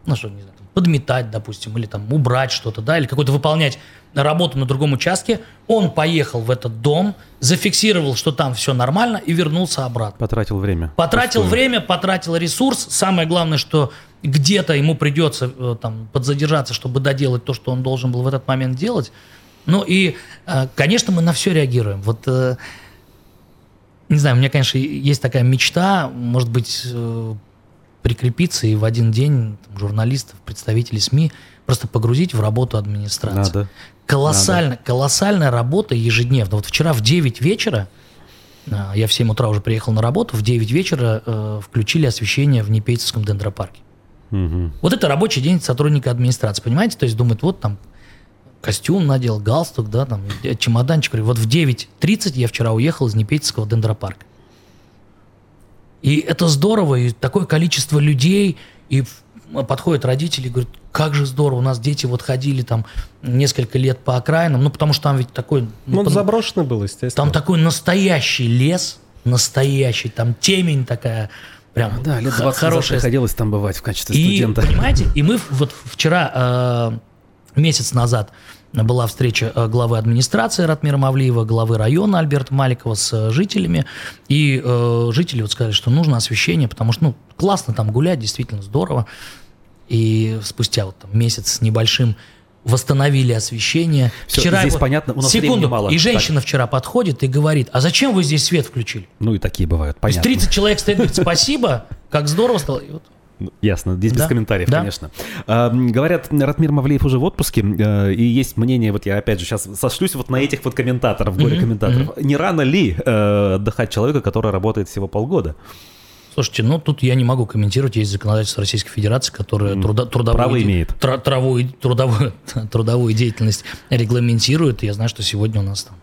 ну что, не знаю, подметать, допустим, или там убрать что-то, да, или какой-то выполнять работу на другом участке, он поехал в этот дом, зафиксировал, что там все нормально и вернулся обратно.
Потратил время.
Потратил Пустую. время, потратил ресурс. Самое главное, что где-то ему придется э, там подзадержаться, чтобы доделать то, что он должен был в этот момент делать. Ну и, э, конечно, мы на все реагируем. Вот э, не знаю, у меня, конечно, есть такая мечта, может быть, прикрепиться и в один день там, журналистов, представителей СМИ просто погрузить в работу администрации.
Надо.
Колоссально, Надо. колоссальная работа ежедневно. Вот вчера в 9 вечера, а, я в 7 утра уже приехал на работу, в 9 вечера э, включили освещение в Непейцевском дендропарке. Угу. Вот это рабочий день сотрудника администрации, понимаете? То есть думает, вот там костюм надел, галстук, да, там, чемоданчик. Вот в 9.30 я вчера уехал из Непейцевского дендропарка. И это здорово, и такое количество людей, и подходят родители и говорят, как же здорово, у нас дети вот ходили там несколько лет по окраинам, ну потому что там ведь такой...
Ну, ну заброшенный был, естественно.
Там такой настоящий лес, настоящий, там темень такая, прям
Да, лет 20 хорошая. приходилось там бывать в качестве
и,
студента.
понимаете, и мы вот вчера, э, месяц назад, была встреча э, главы администрации Ратмира Мавлиева, главы района Альберта Маликова с э, жителями. И э, жители вот сказали, что нужно освещение, потому что ну, классно там гулять, действительно здорово. И спустя вот там, месяц с небольшим восстановили освещение.
Все, вчера здесь вот, понятно, у нас
секунду,
мало.
И женщина так. вчера подходит и говорит, а зачем вы здесь свет включили?
Ну и такие бывают, понятно.
То есть 30 человек стоит, говорит, спасибо, как здорово стало. И вот
Ясно, здесь да? без комментариев, да? конечно. А, говорят, Ратмир Мавлеев уже в отпуске, э, и есть мнение, вот я опять же сейчас сошлюсь вот на этих вот комментаторов, горе-комментаторов. Mm-hmm. Не рано ли э, отдыхать человека, который работает всего полгода?
Слушайте, ну тут я не могу комментировать, есть законодательство Российской Федерации, которое трудо, трудовую, де...
имеет.
Тр, травую, трудовую, *laughs* трудовую деятельность регламентирует. Я знаю, что сегодня у нас там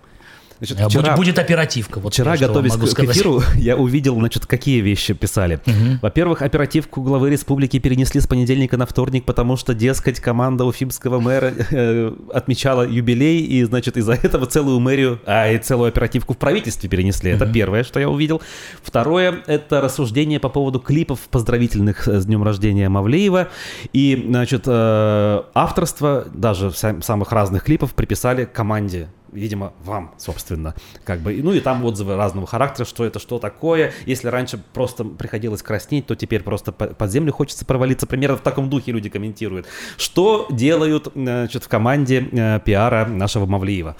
Значит, э, вчера, будет, будет оперативка. Вот
вчера, готовясь к, к эфиру, *laughs* я увидел, значит, какие вещи писали. Угу. Во-первых, оперативку главы республики перенесли с понедельника на вторник, потому что, дескать, команда уфимского мэра *laughs* э, отмечала юбилей, и, значит, из-за этого целую мэрию, а и целую оперативку в правительстве перенесли. Угу. Это первое, что я увидел. Второе, это рассуждение по поводу клипов поздравительных с днем рождения Мавлеева. И, значит, э, авторство даже самых разных клипов приписали команде видимо, вам, собственно, как бы, ну и там отзывы разного характера, что это, что такое, если раньше просто приходилось краснеть, то теперь просто под землю хочется провалиться, примерно в таком духе люди комментируют. Что делают, значит, в команде э, пиара нашего Мавлиева?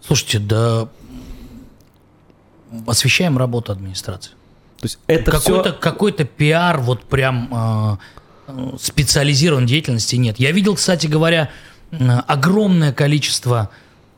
Слушайте, да освещаем работу администрации.
То есть это
какой-то, все... какой-то пиар вот прям э, специализированной деятельности нет. Я видел, кстати говоря, огромное количество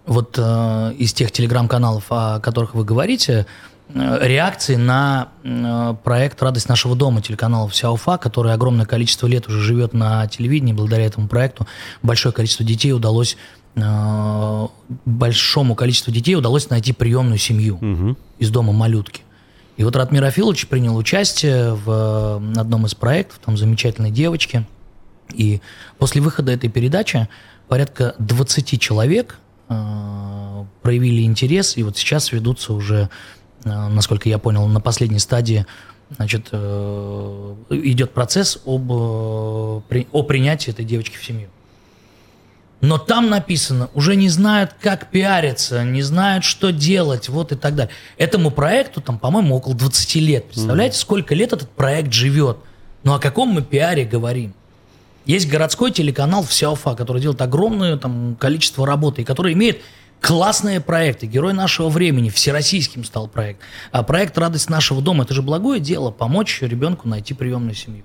вот э, из тех телеграм-каналов, о которых вы говорите, э, реакции на э, проект «Радость нашего дома» телеканала «Вся Уфа», который огромное количество лет уже живет на телевидении. Благодаря этому проекту большое количество детей удалось э, большому количеству детей удалось найти приемную семью угу. из дома малютки. И вот Ратмир Афилович принял участие в э, одном из проектов, там замечательной девочки. И после выхода этой передачи порядка 20 человек э, проявили интерес, и вот сейчас ведутся уже э, насколько я понял, на последней стадии значит, э, идет процесс об, о принятии этой девочки в семью. Но там написано, уже не знают, как пиариться, не знают, что делать, вот и так далее. Этому проекту, там, по-моему, около 20 лет. Представляете, сколько лет этот проект живет? Ну о каком мы пиаре говорим? Есть городской телеканал «Вся Уфа», который делает огромное там, количество работы, и который имеет классные проекты. Герой нашего времени, всероссийским стал проект. А проект «Радость нашего дома» – это же благое дело, помочь ребенку найти приемную семью.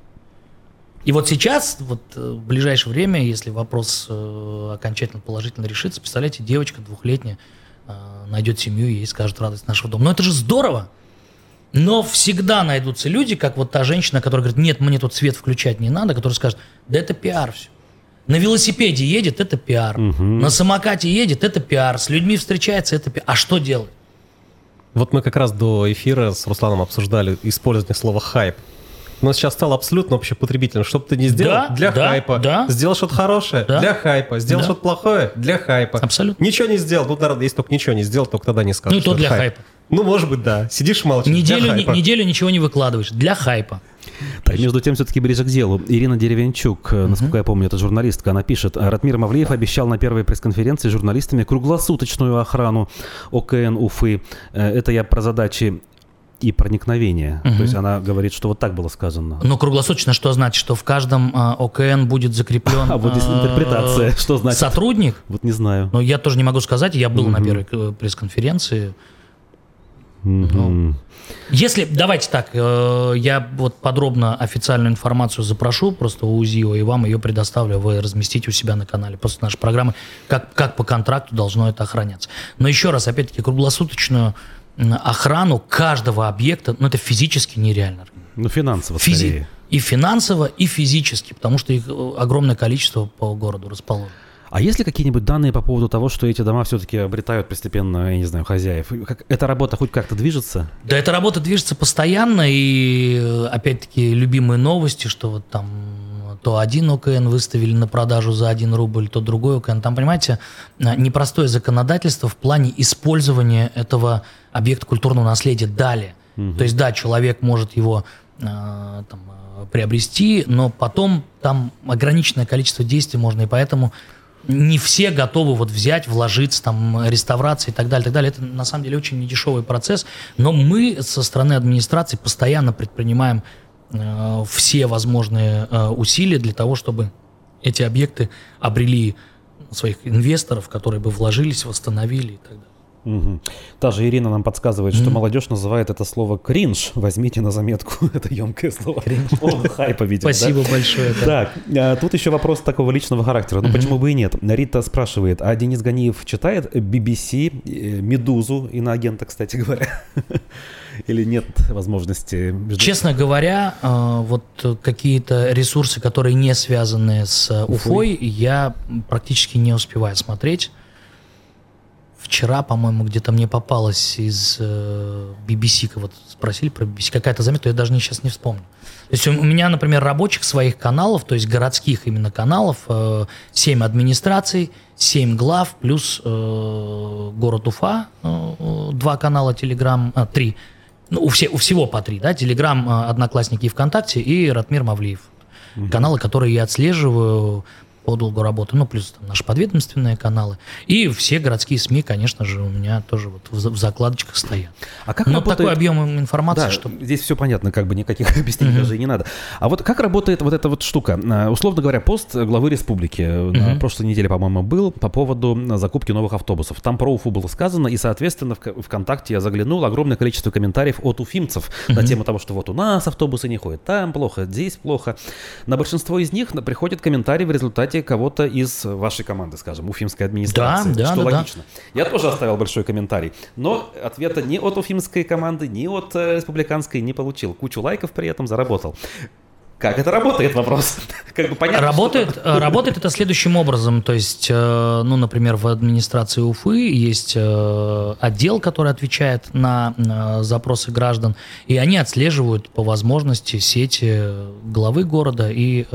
И вот сейчас, вот э, в ближайшее время, если вопрос э, окончательно положительно решится, представляете, девочка двухлетняя э, найдет семью и ей скажет радость нашего дома. Но это же здорово! Но всегда найдутся люди, как вот та женщина, которая говорит, нет, мне тут свет включать не надо, которая скажет, да это пиар все. На велосипеде едет, это пиар. На самокате едет, это пиар. С людьми встречается, это пиар. А что делать?
Вот мы как раз до эфира с Русланом обсуждали использование слова «хайп». Но сейчас стало абсолютно общепотребительным. Что бы ты ни сделал,
Да,
для
да,
хайпа.
да.
Сделал что-то хорошее,
Да.
для хайпа. Сделал
Да.
что-то плохое, для хайпа.
Абсолютно.
Ничего не сделал. Ну, наверное, если только ничего не сделал, только тогда не скажешь.
Ну, и то для
хайп.
хайпа.
Ну, может быть, да. Сидишь молчишь.
Неделю, не- неделю ничего не выкладываешь. Для хайпа.
Так, между тем, все-таки ближе к делу. Ирина Деревянчук, э, насколько я помню, это журналистка, она пишет, Ратмир Мавлеев обещал на первой пресс-конференции с журналистами круглосуточную охрану ОКН Уфы. Э, Это я про задачи и проникновения. То есть она говорит, что вот так было сказано.
Но круглосуточно что значит? Что в каждом а, ОКН будет закреплен *laughs*
А вот здесь
а,
интерпретация. Что значит?
сотрудник?
Вот не знаю.
Но я тоже не могу сказать, я был на первой э, пресс-конференции.
Мгм.
Если, давайте так, э, я вот подробно официальную информацию запрошу просто у УЗИО, и вам ее предоставлю, вы разместите у себя на канале после нашей программы, как, как по контракту должно это охраняться. Но еще раз, опять-таки, круглосуточную охрану каждого объекта, ну это физически нереально.
Ну, финансово
Физи-
скорее.
И финансово, и физически, потому что их э, огромное количество по городу расположено.
А есть ли какие-нибудь данные по поводу того, что эти дома все-таки обретают постепенно, я не знаю, хозяев? Как, эта работа хоть как-то движется?
Да, эта работа движется постоянно, и э, опять-таки любимые новости, что вот там то один ОКН выставили на продажу за 1 рубль, то другой ОКН. Там, понимаете, э, непростое законодательство в плане использования этого объекта культурного наследия далее. То есть, да, человек может его э, там, э, приобрести, но потом там ограниченное количество действий можно, и поэтому не все готовы вот взять, вложиться, там, реставрация и так далее, так далее. Это на самом деле очень недешевый процесс, но мы со стороны администрации постоянно предпринимаем э, все возможные э, усилия для того, чтобы эти объекты обрели своих инвесторов, которые бы вложились, восстановили и так далее.
Мгм. Та же Ирина нам подсказывает, что молодежь называет это слово кринж. Возьмите на заметку *laughs* это емкое слово. Он хайпа, видимо, да?
Спасибо большое. да.
Так, а, тут еще вопрос такого личного характера. Ну, почему бы и нет? Рита спрашивает, а Денис Ганиев читает BBC, э, «Медузу», иноагента, кстати говоря? *laughs* Или нет возможности?
Честно говоря, э, вот какие-то ресурсы, которые не связаны с Уфой, я практически не успеваю смотреть. Вчера, по-моему, где-то мне попалось из э, BBC, вот спросили про BBC, какая-то заметка, я даже не, сейчас не вспомню. То есть у у меня, например, рабочих своих каналов, то есть городских именно каналов, э, 7 администраций, 7 глав, плюс э, город Уфа, э, э, два канала Телеграм, а, три, ну, у, все, у всего по три, да, Телеграм, э, Одноклассники и ВКонтакте и Ратмир Мавлиев. Каналы, которые я отслеживаю по долгу работы, ну, плюс там, наши подведомственные каналы. И все городские СМИ, конечно же, у меня тоже вот в, в закладочках стоят.
А как
Но
работает-
такой объем информации,
Да,
что...
здесь все понятно, как бы никаких *laughs* объяснений даже и не надо. А вот как работает вот эта вот штука? А, Условно говоря, пост главы республики э, на прошлой неделе, по-моему, был по поводу э, закупки новых автобусов. Там про Уфу было сказано, и, соответственно, в ВКонтакте я заглянул, огромное количество комментариев от уфимцев на тему того, что вот у нас автобусы не ходят, там плохо, здесь плохо. На большинство из них приходит комментарий в результате кого-то из вашей команды, скажем, уфимской администрации,
Да, да,
что
да, да.
логично. Я тоже оставил большой комментарий, но ответа ни от уфимской команды, ни от э, республиканской не получил. Кучу лайков при этом заработал. Как это работает, вопрос? *laughs* Как бы понятно,
Работает,
что-
работает это следующим образом. То есть, э, ну, например, в администрации Уфы есть э, отдел, который отвечает на э, запросы граждан, и они отслеживают по возможности сети главы города и,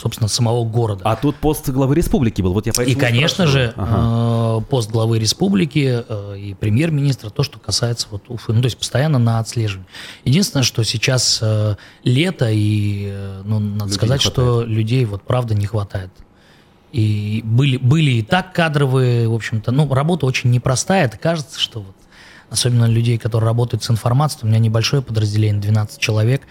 собственно, самого города.
А тут пост главы республики был, вот я
И, конечно
спрашиваю.
же,
Ага.
пост главы республики и премьер-министра, то, что касается вот Уфы. Ну, то есть постоянно на отслеживании. Единственное, что сейчас лето, и, э, ну, надо
Людей
сказать, что людей вот правда не хватает. И были, были и так кадровые, в общем-то, ну, работа очень непростая. Это кажется, что вот, особенно людей, которые работают с информацией, у меня небольшое подразделение, 12 человек,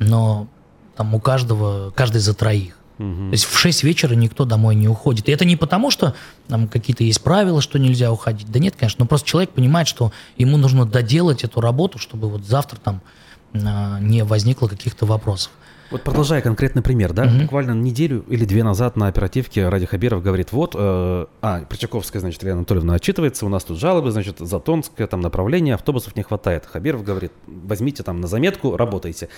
но там у каждого, каждый за троих. То есть в 6 вечера никто домой не уходит. И это не потому, что там какие-то есть правила, что нельзя уходить. Да нет, конечно, но просто человек понимает, что ему нужно доделать эту работу, чтобы вот завтра там а, не возникло каких-то вопросов.
Вот продолжая конкретный пример, да, буквально неделю или две назад на оперативке Ради Хабиров говорит, вот, э, а, Причаковская, значит, Илья Анатольевна отчитывается, у нас тут жалобы, значит, Затонское там направление, автобусов не хватает. Хабиров говорит, возьмите там на заметку, работайте.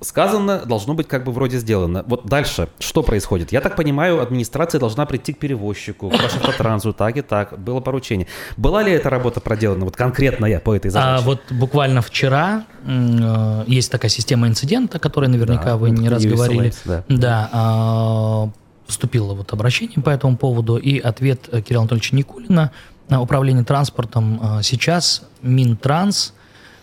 Сказано, должно быть как бы вроде сделано. Вот дальше, что происходит? Я так понимаю, администрация должна прийти к перевозчику, к Башавтотрансу, так и так, было поручение. Была ли эта работа проделана, вот конкретно я по этой
А
задаче?
вот буквально вчера э, есть такая система инцидента, о которой наверняка
Да,
вы не раз говорили.
Да.
Да, а, поступило вот обращение по этому поводу, и ответ э, Кирилла Анатольевича Никулина, э, управление транспортом, э, сейчас Минтранс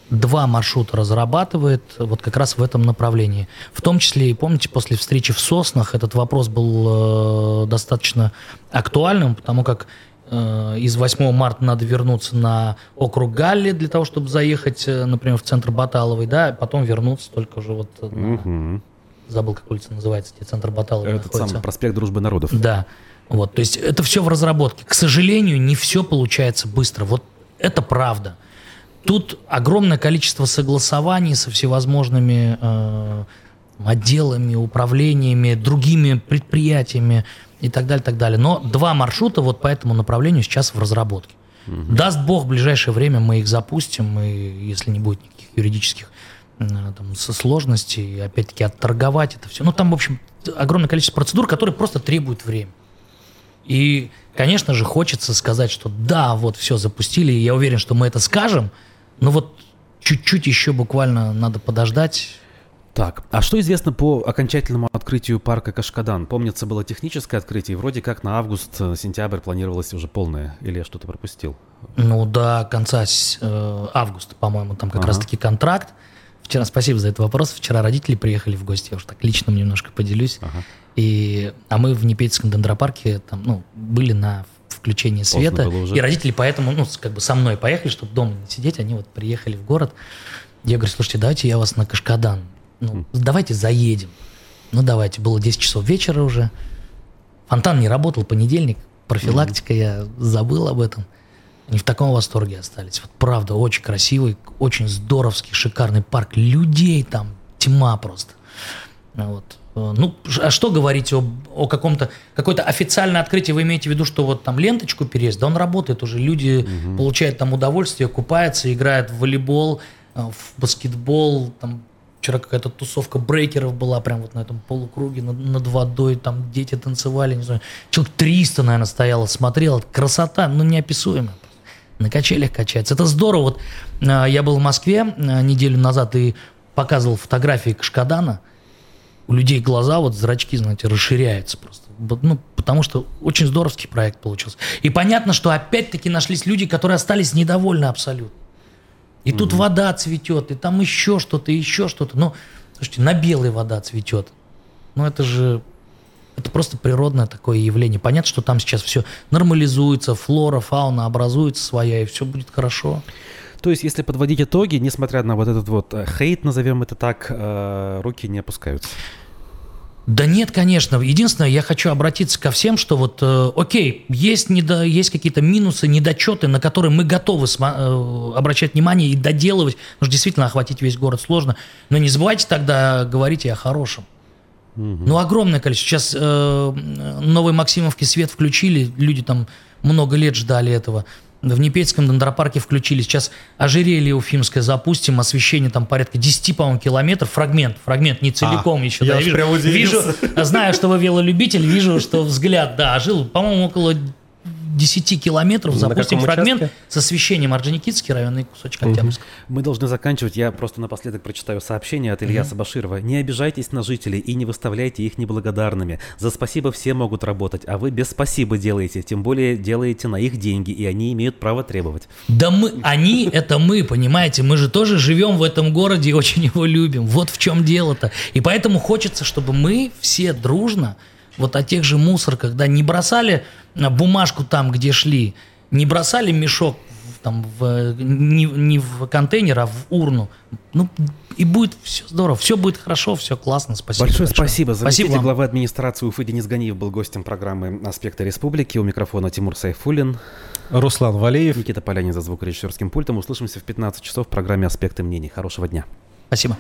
два маршрута разрабатывает вот как раз в этом направлении. В том числе, и помните, после встречи в Соснах этот вопрос был э, достаточно актуальным, потому как э, из 8 марта надо вернуться на округ Галли для того, чтобы заехать, э, например, в центр Баталовой, да, а потом вернуться только уже вот на-
Мгм.
забыл, как улица называется, где центр Баталовой
Этот
находится.
самый проспект Дружбы Народов.
Да. Вот, то есть это все в разработке. К сожалению, не все получается быстро. Вот это правда. Тут огромное количество согласований со всевозможными э, отделами, управлениями, другими предприятиями и так далее, так далее. Но два маршрута вот по этому направлению сейчас в разработке. Даст Бог, в ближайшее время мы их запустим, и если не будет никаких юридических э, там, сложностей, опять-таки отторговать это все. Ну, там, в общем, огромное количество процедур, которые просто требуют времени. И, конечно же, хочется сказать, что да, вот все запустили, и я уверен, что мы это скажем, но вот чуть-чуть еще буквально надо подождать.
Так, а что известно по окончательному открытию парка Кашкадан? Помнится, было техническое открытие, вроде как на август-сентябрь планировалось уже полное, или я что-то пропустил?
Ну, до конца э, августа, по-моему, там как
Ага.
раз-таки контракт. Вчера, спасибо за этот вопрос, вчера родители приехали в гости, я уж так лично немножко поделюсь.
Ага.
И, а мы в Непетинском дендропарке там, ну, были на включении света. И родители поэтому, ну, как бы со мной поехали, чтобы дома не сидеть. Они вот приехали в город. Я говорю, слушайте, давайте я вас на Кашкадан. Ну, давайте заедем. Ну, давайте. Было 10 часов вечера уже. Фонтан не работал, понедельник. Профилактика, я забыл об этом. Они в таком восторге остались. Вот правда, очень красивый, очень здоровский, шикарный парк. Людей там тьма просто. Вот. Э, Ну, а что говорить о, о каком-то, какое-то официальное открытие? Вы имеете в виду, что вот там ленточку переезд? Да он работает уже. Люди получают там удовольствие, купаются, играют в волейбол, э, в баскетбол. Там вчера какая-то тусовка брейкеров была прям вот на этом полукруге над, над водой. Там дети танцевали, не знаю. Человек 300, наверное, стояло, смотрел. Красота, ну, неописуемая. На качелях качается. Это здорово. Вот э, я был в Москве неделю назад и показывал фотографии Кашкадана. У людей глаза, вот зрачки, знаете, расширяются просто. Ну, потому что очень здоровский проект получился. И понятно, что опять-таки нашлись люди, которые остались недовольны абсолютно. И тут вода цветет, и там еще что-то, еще что-то. Ну, слушайте, на белой вода цветет. Ну, это же это просто природное такое явление. Понятно, что там сейчас все нормализуется, флора, фауна образуется своя, и все будет хорошо.
То есть, если подводить итоги, несмотря на вот этот вот э, хейт, назовем это так, э, руки не опускаются.
Да нет, конечно. Единственное, я хочу обратиться ко всем, что вот, э, окей, есть, недо, есть какие-то минусы, недочеты, на которые мы готовы сма- э, обращать внимание и доделывать, потому что действительно охватить весь город сложно. Но не забывайте тогда говорить и о хорошем. Ну, огромное количество. Сейчас э, новой Максимовки свет включили, люди там много лет ждали этого. В Непетском дендропарке включили. Сейчас ожерелье Уфимское запустим, освещение там порядка 10, по-моему, километров. Фрагмент, фрагмент, не целиком еще.
я
да,
аж
вижу, вижу, знаю, что вы велолюбитель, вижу, что взгляд, да, жил, по-моему, около 10 километров
На
запустим фрагмент
участке?
с освещением Орджоникидский район и кусочек Октябрьского.
Мы должны заканчивать. Я просто напоследок прочитаю сообщение от Ильяса Баширова. Не обижайтесь на жителей и не выставляйте их неблагодарными. За спасибо все могут работать, а вы без спасибо делаете. Тем более делаете на их деньги, и они имеют право требовать.
Да мы, они это мы, понимаете, мы же тоже живем в этом городе и очень его любим. Вот в чем дело-то. И поэтому хочется, чтобы мы все дружно, вот о тех же мусорках, да, не бросали бумажку там, где шли, не бросали мешок там в, не, не в контейнер, а в урну. Ну, и будет все здорово, все будет хорошо, все классно. Спасибо.
Большое спасибо. Заместитель
Спасибо
главы администрации Уфы Денис Ганиев был гостем программы «Аспекты республики». У микрофона Тимур Сайфулин.
Руслан Валеев.
Никита Полянин за звукорежиссерским пультом. Услышимся в 15 часов в программе «Аспекты мнений». Хорошего дня.
Спасибо.